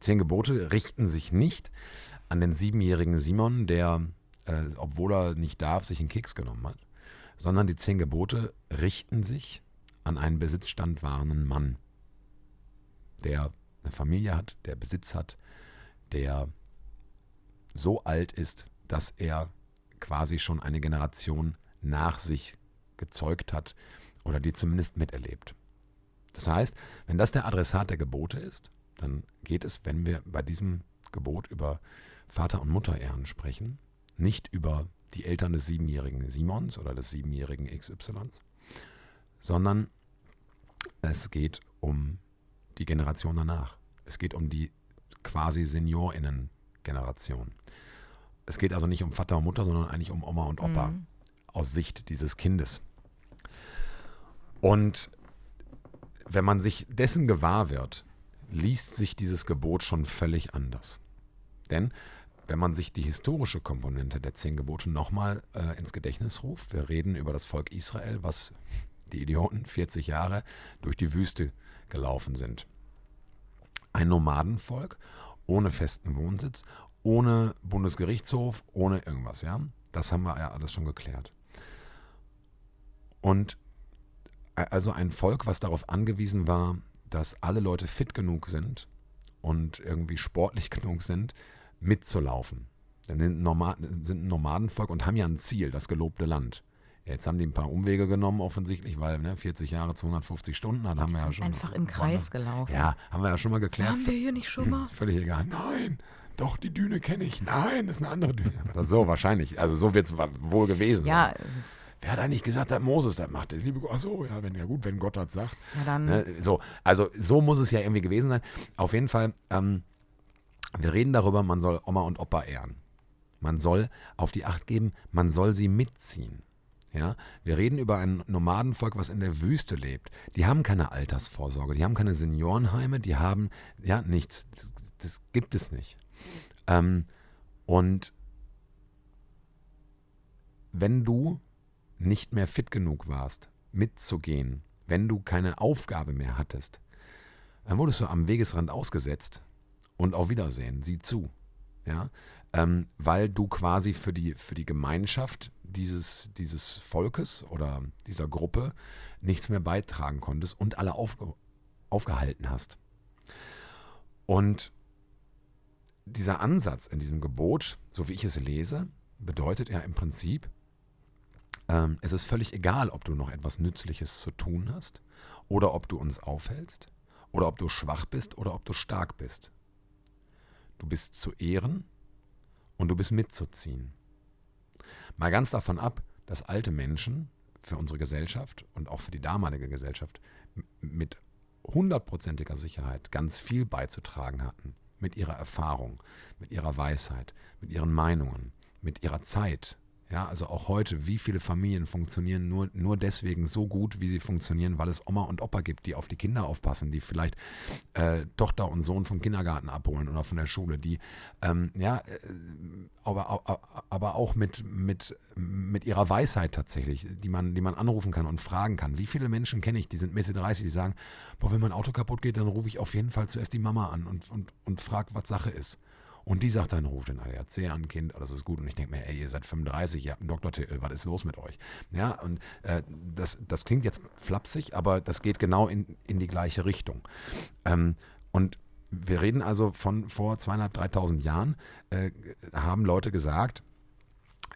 Zehn Gebote richten sich nicht an den siebenjährigen Simon, der, äh, obwohl er nicht darf, sich einen Keks genommen hat, sondern die zehn Gebote richten sich an einen besitzstandwahrenden Mann, der eine Familie hat, der Besitz hat, der so alt ist, dass er quasi schon eine Generation nach sich gezeugt hat oder die zumindest miterlebt. Das heißt, wenn das der Adressat der Gebote ist, dann geht es, wenn wir bei diesem Gebot über Vater- und Mutterehren sprechen, nicht über die Eltern des siebenjährigen Simons oder des siebenjährigen XYs, sondern es geht um die Generation danach. Es geht um die quasi SeniorInnen-Generation. Es geht also nicht um Vater und Mutter, sondern eigentlich um Oma und Opa Mhm. aus Sicht dieses Kindes. Und wenn man sich dessen gewahr wird, liest sich dieses Gebot schon völlig anders. Denn wenn man sich die historische Komponente der zehn Gebote nochmal äh, ins Gedächtnis ruft, wir reden über das Volk Israel, was die Idioten 40 Jahre durch die Wüste gelaufen sind. Ein Nomadenvolk ohne festen Wohnsitz, ohne Bundesgerichtshof, ohne irgendwas, ja. Das haben wir ja alles schon geklärt. Und äh, also ein Volk, was darauf angewiesen war, dass alle Leute fit genug sind und irgendwie sportlich genug sind, mitzulaufen. Dann sind, sind ein Nomadenvolk und haben ja ein Ziel, das gelobte Land. Jetzt haben die ein paar Umwege genommen, offensichtlich, weil ne, 40 Jahre, 250 Stunden, dann haben wir ja schon. einfach im Kreis gelaufen. Ja, haben wir ja schon mal geklärt. Haben wir hier nicht schon mal? Völlig egal. Nein, doch, die Düne kenne ich. Nein, das ist eine andere Düne. So, wahrscheinlich. Also so wird es wohl gewesen Ja, sein. Wer hat eigentlich gesagt, dass Moses das macht? Der liebe Gott, ach so, ja, wenn, ja gut, wenn Gott das sagt. ja dann. Ne, so, also so muss es ja irgendwie gewesen sein. Auf jeden Fall, ähm, wir reden darüber, man soll Oma und Opa ehren. Man soll auf die Acht geben, man soll sie mitziehen. Ja, wir reden über ein Nomadenvolk, was in der Wüste lebt. Die haben keine Altersvorsorge, die haben keine Seniorenheime, die haben ja nichts. Das, das gibt es nicht. Ähm, und wenn du nicht mehr fit genug warst, mitzugehen, wenn du keine Aufgabe mehr hattest, dann wurdest du am Wegesrand ausgesetzt und auf Wiedersehen, sieh zu. Ja? Ähm, weil du quasi für die, für die Gemeinschaft dieses, dieses Volkes oder dieser Gruppe nichts mehr beitragen konntest und alle aufge, aufgehalten hast. Und dieser Ansatz in diesem Gebot, so wie ich es lese, bedeutet ja im Prinzip, ähm, es ist völlig egal, ob du noch etwas Nützliches zu tun hast oder ob du uns aufhältst oder ob du schwach bist oder ob du stark bist. Du bist zu ehren und du bist mitzuziehen. Mal ganz davon ab, dass alte Menschen für unsere Gesellschaft und auch für die damalige Gesellschaft mit hundertprozentiger Sicherheit ganz viel beizutragen hatten. Mit ihrer Erfahrung, mit ihrer Weisheit, mit ihren Meinungen, mit ihrer Zeit, ja, also auch heute, wie viele Familien funktionieren nur, nur deswegen so gut, wie sie funktionieren, weil es Oma und Opa gibt, die auf die Kinder aufpassen, die vielleicht äh, Tochter und Sohn vom Kindergarten abholen oder von der Schule, die, ähm, ja, äh, aber, aber auch mit, mit, mit ihrer Weisheit tatsächlich, die man, die man anrufen kann und fragen kann. Wie viele Menschen kenne ich, die sind Mitte 30, die sagen, boah, wenn mein Auto kaputt geht, dann rufe ich auf jeden Fall zuerst die Mama an und, und, und frage, was Sache ist. Und die sagt dann, ruf den ADAC an, Kind, alles ist gut. Und ich denke mir, ey, ihr seid 35, ihr habt einen Doktortitel, was ist los mit euch? Ja, und äh, das, das klingt jetzt flapsig, aber das geht genau in, in die gleiche Richtung. Ähm, und wir reden also von vor zweieinhalb, 3.000 Jahren, äh, haben Leute gesagt,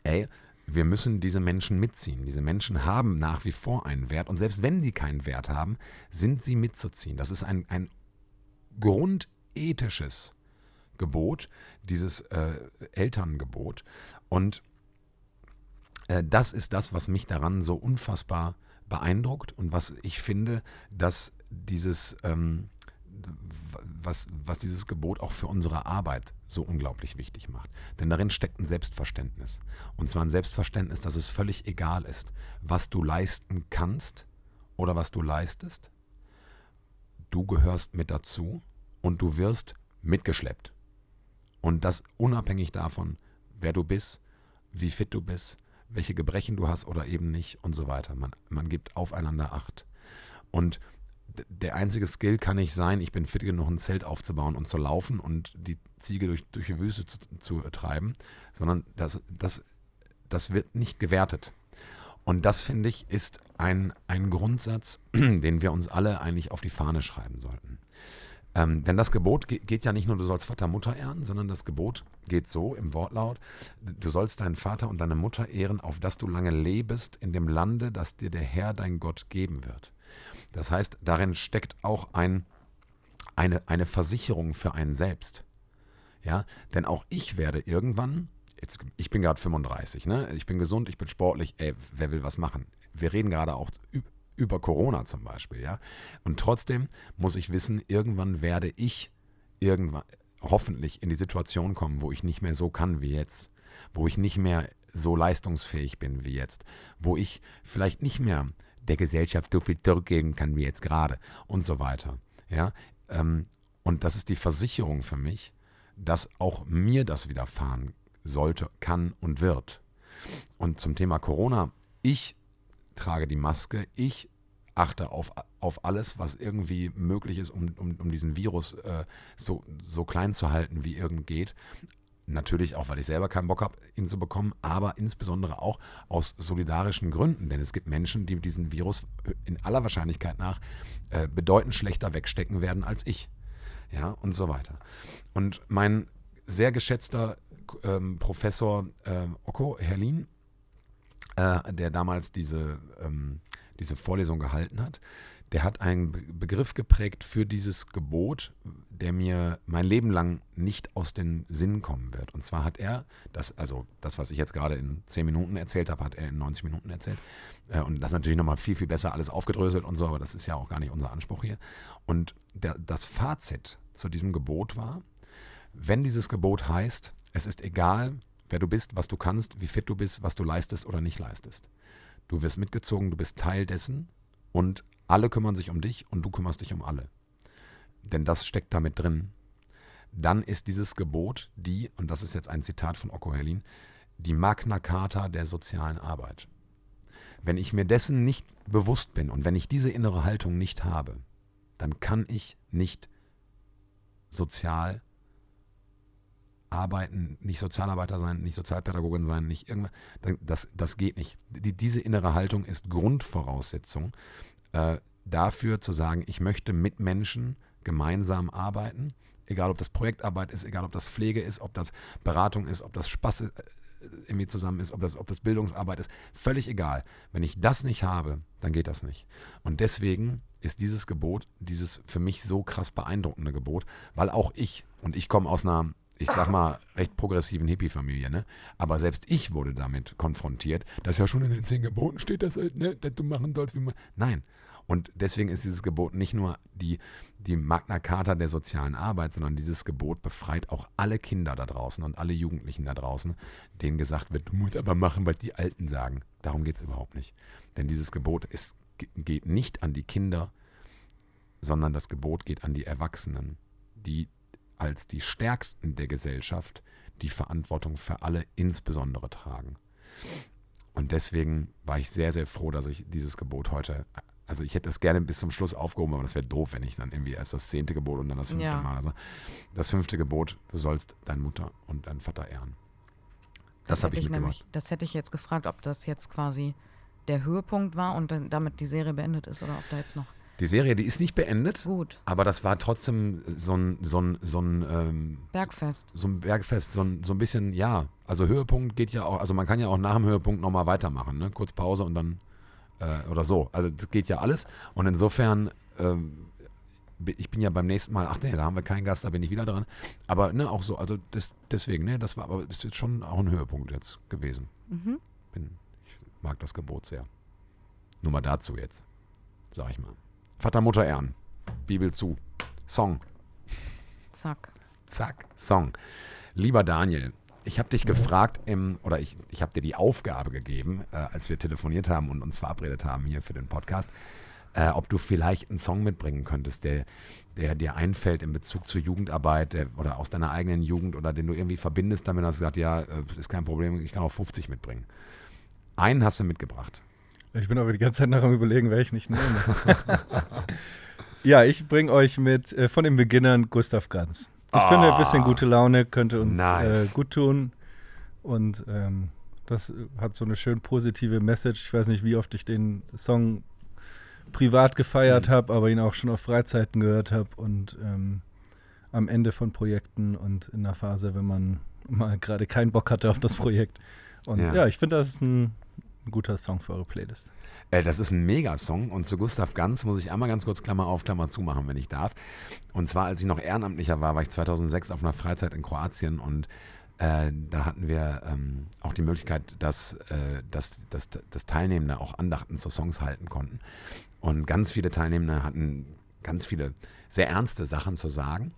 ey, wir müssen diese Menschen mitziehen. Diese Menschen haben nach wie vor einen Wert und selbst wenn die keinen Wert haben, sind sie mitzuziehen. Das ist ein, ein grundethisches Gebot, dieses äh, Elterngebot. Und äh, das ist das, was mich daran so unfassbar beeindruckt und was ich finde, dass dieses, ähm, was, was dieses Gebot auch für unsere Arbeit so unglaublich wichtig macht. Denn darin steckt ein Selbstverständnis. Und zwar ein Selbstverständnis, dass es völlig egal ist, was du leisten kannst oder was du leistest. Du gehörst mit dazu und du wirst mitgeschleppt. Und das unabhängig davon, wer du bist, wie fit du bist, welche Gebrechen du hast oder eben nicht und so weiter. Man, man gibt aufeinander Acht. Und der einzige Skill kann nicht sein, ich bin fit genug, ein Zelt aufzubauen und zu laufen und die Ziege durch, durch die Wüste zu, zu treiben, sondern das, das, das wird nicht gewertet. Und das, finde ich, ist ein, ein Grundsatz, den wir uns alle eigentlich auf die Fahne schreiben sollten. Ähm, denn das Gebot geht ja nicht nur, du sollst Vater, Mutter ehren, sondern das Gebot geht so im Wortlaut, du sollst deinen Vater und deine Mutter ehren, auf dass du lange lebest in dem Lande, das dir der Herr, dein Gott, geben wird. Das heißt, darin steckt auch ein, eine, eine Versicherung für einen selbst. Ja, denn auch ich werde irgendwann, jetzt, ich bin gerade 35, ne? ich bin gesund, ich bin sportlich, ey, wer will was machen? Wir reden gerade auch über Corona zum Beispiel, ja. Und trotzdem muss ich wissen, irgendwann werde ich irgendwann hoffentlich in die Situation kommen, wo ich nicht mehr so kann wie jetzt, wo ich nicht mehr so leistungsfähig bin wie jetzt, wo ich vielleicht nicht mehr der Gesellschaft so viel zurückgeben kann wie jetzt gerade und so weiter. Ja, ähm, und das ist die Versicherung für mich, dass auch mir das widerfahren sollte, kann und wird. Und zum Thema Corona, ich trage die Maske, ich achte auf, auf alles, was irgendwie möglich ist, um, um, um diesen Virus äh, so, so klein zu halten, wie irgend geht. Natürlich auch, weil ich selber keinen Bock habe, ihn zu bekommen, aber insbesondere auch aus solidarischen Gründen. Denn es gibt Menschen, die diesen Virus in aller Wahrscheinlichkeit nach äh, bedeutend schlechter wegstecken werden als ich. Ja, und so weiter. Und mein sehr geschätzter ähm, Professor äh, Okko Herlin, äh, der damals diese, ähm, diese Vorlesung gehalten hat, der hat einen Begriff geprägt für dieses Gebot, der mir mein Leben lang nicht aus den Sinn kommen wird. Und zwar hat er, das, also das, was ich jetzt gerade in 10 Minuten erzählt habe, hat er in 90 Minuten erzählt. Äh, und das ist natürlich nochmal viel, viel besser alles aufgedröselt und so, aber das ist ja auch gar nicht unser Anspruch hier. Und der, das Fazit zu diesem Gebot war, wenn dieses Gebot heißt, es ist egal, wer du bist, was du kannst, wie fit du bist, was du leistest oder nicht leistest. Du wirst mitgezogen, du bist Teil dessen und alle kümmern sich um dich und du kümmerst dich um alle. Denn das steckt damit drin. Dann ist dieses Gebot die, und das ist jetzt ein Zitat von Okko Herlin, die Magna Carta der sozialen Arbeit. Wenn ich mir dessen nicht bewusst bin und wenn ich diese innere Haltung nicht habe, dann kann ich nicht sozial arbeiten, nicht Sozialarbeiter sein, nicht Sozialpädagogin sein, nicht irgendwas. Das, das geht nicht. Die, diese innere Haltung ist Grundvoraussetzung äh, dafür zu sagen, ich möchte mit Menschen gemeinsam arbeiten, egal ob das Projektarbeit ist, egal ob das Pflege ist, ob das Beratung ist, ob das Spaß ist, äh, irgendwie zusammen ist, ob das, ob das Bildungsarbeit ist, völlig egal. Wenn ich das nicht habe, dann geht das nicht. Und deswegen ist dieses Gebot, dieses für mich so krass beeindruckende Gebot, weil auch ich, und ich komme aus einer ich sag mal, recht progressiven Hippie-Familie, ne? Aber selbst ich wurde damit konfrontiert, dass ja schon in den zehn Geboten steht, dass, halt, ne, dass du machen sollst, wie man. Nein. Und deswegen ist dieses Gebot nicht nur die, die Magna Carta der sozialen Arbeit, sondern dieses Gebot befreit auch alle Kinder da draußen und alle Jugendlichen da draußen, denen gesagt wird, du musst aber machen, was die Alten sagen. Darum geht es überhaupt nicht. Denn dieses Gebot ist, geht nicht an die Kinder, sondern das Gebot geht an die Erwachsenen, die als die Stärksten der Gesellschaft die Verantwortung für alle insbesondere tragen. Und deswegen war ich sehr, sehr froh, dass ich dieses Gebot heute, also ich hätte das gerne bis zum Schluss aufgehoben, aber das wäre doof, wenn ich dann irgendwie erst das zehnte Gebot und dann das fünfte ja. Mal. Also das fünfte Gebot, du sollst deine Mutter und deinen Vater ehren. Das, das habe ich, ich nämlich, Das hätte ich jetzt gefragt, ob das jetzt quasi der Höhepunkt war und damit die Serie beendet ist oder ob da jetzt noch die Serie, die ist nicht beendet. Gut. Aber das war trotzdem so ein, so ein, so ein ähm, Bergfest. So ein Bergfest, so ein, so ein bisschen, ja. Also Höhepunkt geht ja auch, also man kann ja auch nach dem Höhepunkt nochmal weitermachen, ne? Kurz Pause und dann äh, oder so. Also das geht ja alles. Und insofern, ähm, ich bin ja beim nächsten Mal, ach nee, da haben wir keinen Gast, da bin ich wieder dran. Aber ne, auch so, also das, deswegen, ne, das war aber das ist schon auch ein Höhepunkt jetzt gewesen. Mhm. Bin, ich mag das Gebot sehr. Nur mal dazu jetzt, sag ich mal. Vater, Mutter ehren. Bibel zu. Song. Zack. Zack. Song. Lieber Daniel, ich habe dich gefragt, im, oder ich, ich habe dir die Aufgabe gegeben, äh, als wir telefoniert haben und uns verabredet haben hier für den Podcast, äh, ob du vielleicht einen Song mitbringen könntest, der, der dir einfällt in Bezug zur Jugendarbeit der, oder aus deiner eigenen Jugend oder den du irgendwie verbindest damit, hast du gesagt, ja, äh, ist kein Problem, ich kann auch 50 mitbringen. Einen hast du mitgebracht. Ich bin aber die ganze Zeit nach am überlegen, welchen ich nehme. ja, ich bringe euch mit äh, von den Beginnern Gustav Ganz. Ich oh, finde, ein bisschen gute Laune könnte uns äh, nice. äh, gut tun. Und ähm, das hat so eine schön positive Message. Ich weiß nicht, wie oft ich den Song privat gefeiert habe, aber ihn auch schon auf Freizeiten gehört habe und ähm, am Ende von Projekten und in der Phase, wenn man mal gerade keinen Bock hatte auf das Projekt. Und ja, ja ich finde, das ist ein ein guter Song für eure Playlist. Äh, das ist ein Megasong und zu Gustav Ganz muss ich einmal ganz kurz Klammer auf, Klammer zu machen, wenn ich darf. Und zwar, als ich noch Ehrenamtlicher war, war ich 2006 auf einer Freizeit in Kroatien und äh, da hatten wir ähm, auch die Möglichkeit, dass, äh, dass, dass, dass Teilnehmende auch Andachten zu Songs halten konnten. Und ganz viele Teilnehmende hatten ganz viele sehr ernste Sachen zu sagen.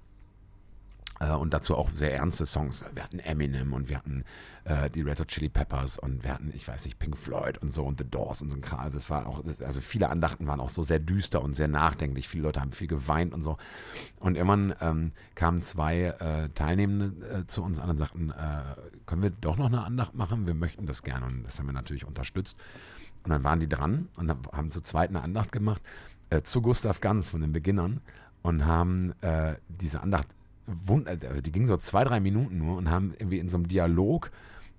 Äh, und dazu auch sehr ernste Songs. Wir hatten Eminem und wir hatten äh, die Red Hot Chili Peppers und wir hatten, ich weiß nicht, Pink Floyd und so und The Doors und so ein Kram. Also es war auch, also viele Andachten waren auch so sehr düster und sehr nachdenklich. Viele Leute haben viel geweint und so. Und irgendwann ähm, kamen zwei äh, Teilnehmende äh, zu uns an und sagten, äh, können wir doch noch eine Andacht machen? Wir möchten das gerne. Und das haben wir natürlich unterstützt. Und dann waren die dran und haben zu zweit eine Andacht gemacht äh, zu Gustav Ganz von den Beginnern und haben diese Andacht also die ging so zwei, drei Minuten nur und haben irgendwie in so einem Dialog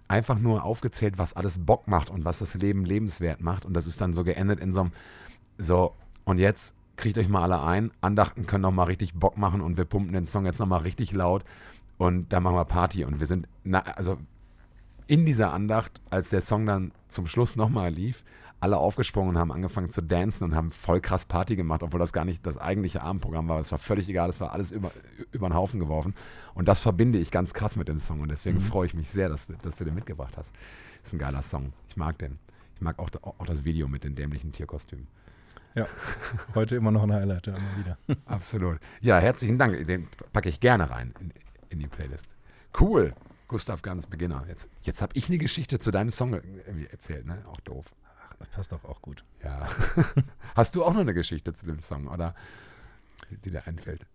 einfach nur aufgezählt, was alles Bock macht und was das Leben lebenswert macht. Und das ist dann so geendet in so einem, so, und jetzt kriegt euch mal alle ein, Andachten können noch mal richtig Bock machen und wir pumpen den Song jetzt noch mal richtig laut und da machen wir Party. Und wir sind, na, also in dieser Andacht, als der Song dann zum Schluss noch mal lief, alle aufgesprungen und haben angefangen zu dancen und haben voll krass Party gemacht, obwohl das gar nicht das eigentliche Abendprogramm war. Es war völlig egal, es war alles über, über den Haufen geworfen. Und das verbinde ich ganz krass mit dem Song und deswegen mhm. freue ich mich sehr, dass, dass du den mitgebracht hast. Ist ein geiler Song. Ich mag den. Ich mag auch, auch das Video mit den dämlichen Tierkostümen. Ja, heute immer noch ein Highlight, ja, immer wieder. Absolut. Ja, herzlichen Dank. Den packe ich gerne rein in, in die Playlist. Cool. Gustav Ganz, Beginner. Jetzt, jetzt habe ich eine Geschichte zu deinem Song erzählt, ne? Auch doof. Das passt doch auch gut. Ja. Hast du auch noch eine Geschichte zu dem Song, oder? Die dir einfällt?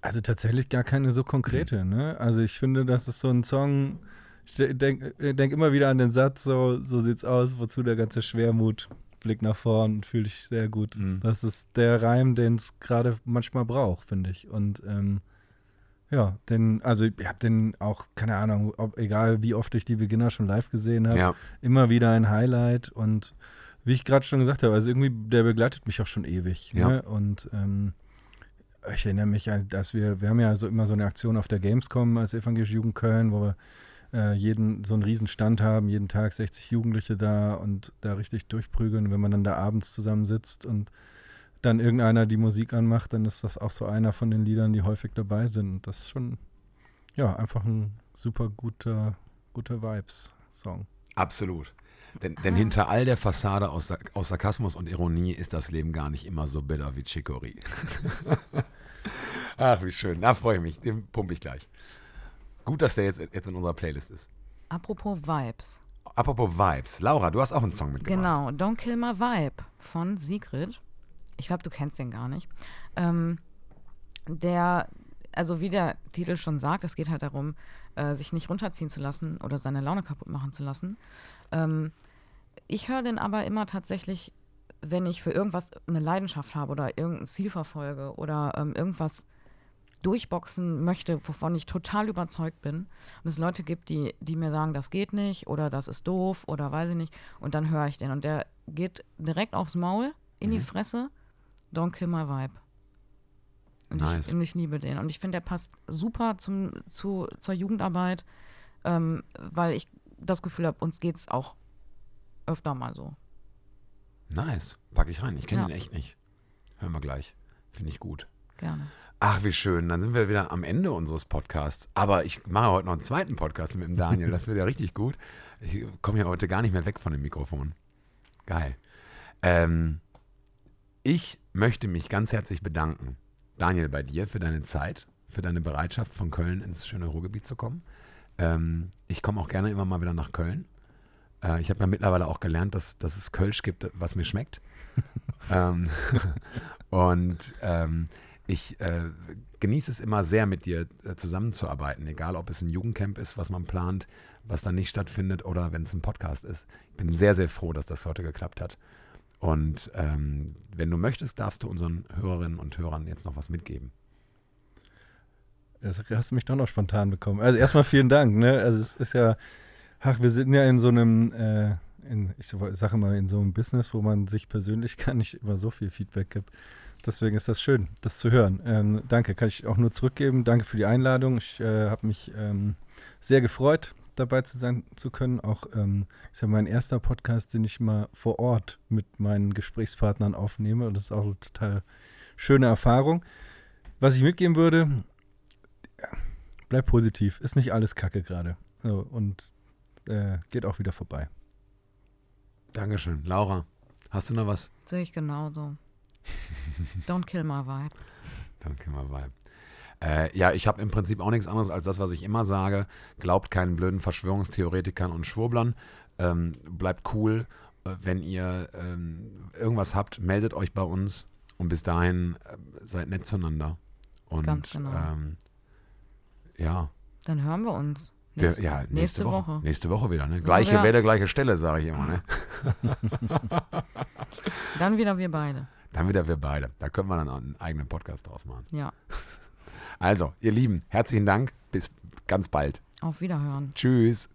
Also tatsächlich gar keine so konkrete, ne? Also ich finde, das ist so ein Song, Ich denke denk immer wieder an den Satz, so, so sieht's aus, wozu der ganze Schwermut, Blick nach vorn, fühle ich sehr gut. Mhm. Das ist der Reim, den es gerade manchmal braucht, finde ich. Und ähm, ja, denn, also ich habe den auch, keine Ahnung, ob, egal wie oft ich die Beginner schon live gesehen habe, ja. immer wieder ein Highlight und wie ich gerade schon gesagt habe, also irgendwie, der begleitet mich auch schon ewig. Ja. Ne? Und ähm, ich erinnere mich, dass wir, wir haben ja so immer so eine Aktion auf der Gamescom als Evangelische Jugend Köln, wo wir äh, jeden so einen Riesenstand haben, jeden Tag 60 Jugendliche da und da richtig durchprügeln. Wenn man dann da abends zusammensitzt und dann irgendeiner die Musik anmacht, dann ist das auch so einer von den Liedern, die häufig dabei sind. Und das ist schon, ja, einfach ein super guter, guter Vibes-Song. Absolut. Denn, denn, hinter all der Fassade aus, aus, Sarkasmus und Ironie ist das Leben gar nicht immer so bitter wie Chicory. Ach, wie schön. Da freue ich mich. Den pumpe ich gleich. Gut, dass der jetzt, jetzt in unserer Playlist ist. Apropos Vibes. Apropos Vibes. Laura, du hast auch einen Song mitgebracht. Genau, Don't Kill My Vibe von Sigrid. Ich glaube, du kennst den gar nicht. Ähm, der, also wie der Titel schon sagt, es geht halt darum, äh, sich nicht runterziehen zu lassen oder seine Laune kaputt machen zu lassen. Ähm, ich höre den aber immer tatsächlich, wenn ich für irgendwas eine Leidenschaft habe oder irgendein Ziel verfolge oder ähm, irgendwas durchboxen möchte, wovon ich total überzeugt bin. Und es Leute gibt, die, die mir sagen, das geht nicht oder das ist doof oder weiß ich nicht. Und dann höre ich den. Und der geht direkt aufs Maul, in mhm. die Fresse Don't Kill My Vibe. Und nice. ich, ich liebe den. Und ich finde, der passt super zum, zu, zur Jugendarbeit, ähm, weil ich das Gefühl habe, uns geht es auch öfter mal so. Nice. Packe ich rein. Ich kenne ja. ihn echt nicht. Hören wir gleich. Finde ich gut. Gerne. Ach, wie schön. Dann sind wir wieder am Ende unseres Podcasts. Aber ich mache heute noch einen zweiten Podcast mit dem Daniel. Das wird ja richtig gut. Ich komme ja heute gar nicht mehr weg von dem Mikrofon. Geil. Ähm, ich möchte mich ganz herzlich bedanken, Daniel, bei dir für deine Zeit, für deine Bereitschaft, von Köln ins schöne Ruhrgebiet zu kommen. Ähm, ich komme auch gerne immer mal wieder nach Köln. Äh, ich habe ja mittlerweile auch gelernt, dass, dass es Kölsch gibt, was mir schmeckt. ähm, und ähm, ich äh, genieße es immer sehr, mit dir äh, zusammenzuarbeiten, egal ob es ein Jugendcamp ist, was man plant, was dann nicht stattfindet oder wenn es ein Podcast ist. Ich bin sehr, sehr froh, dass das heute geklappt hat. Und ähm, wenn du möchtest, darfst du unseren Hörerinnen und Hörern jetzt noch was mitgeben. Das hast du mich doch noch spontan bekommen. Also erstmal vielen Dank. Ne? Also es ist ja, ach, wir sind ja in so einem, äh, in, ich sage mal, in so einem Business, wo man sich persönlich gar nicht immer so viel Feedback gibt. Deswegen ist das schön, das zu hören. Ähm, danke, kann ich auch nur zurückgeben. Danke für die Einladung. Ich äh, habe mich ähm, sehr gefreut, dabei zu sein zu können. Auch ähm, ist ja mein erster Podcast, den ich mal vor Ort mit meinen Gesprächspartnern aufnehme. Und das ist auch eine total schöne Erfahrung. Was ich mitgeben würde, ja, bleib positiv. Ist nicht alles Kacke gerade. So, und äh, geht auch wieder vorbei. Dankeschön. Laura, hast du noch was? Sehe ich genauso. Don't kill my vibe. Don't kill my vibe. Äh, ja, ich habe im Prinzip auch nichts anderes als das, was ich immer sage. Glaubt keinen blöden Verschwörungstheoretikern und Schwurblern. Ähm, bleibt cool. Äh, wenn ihr ähm, irgendwas habt, meldet euch bei uns. Und bis dahin äh, seid nett zueinander. Und, Ganz genau. Ähm, ja. Dann hören wir uns. Nächste, wir, ja, nächste, nächste Woche. Woche. Nächste Woche wieder. Ne? Gleiche ja. Welle, gleiche Stelle, sage ich immer. Ne? dann wieder wir beide. Dann wieder wir beide. Da können wir dann einen eigenen Podcast draus machen. Ja. Also, ihr Lieben, herzlichen Dank. Bis ganz bald. Auf Wiederhören. Tschüss.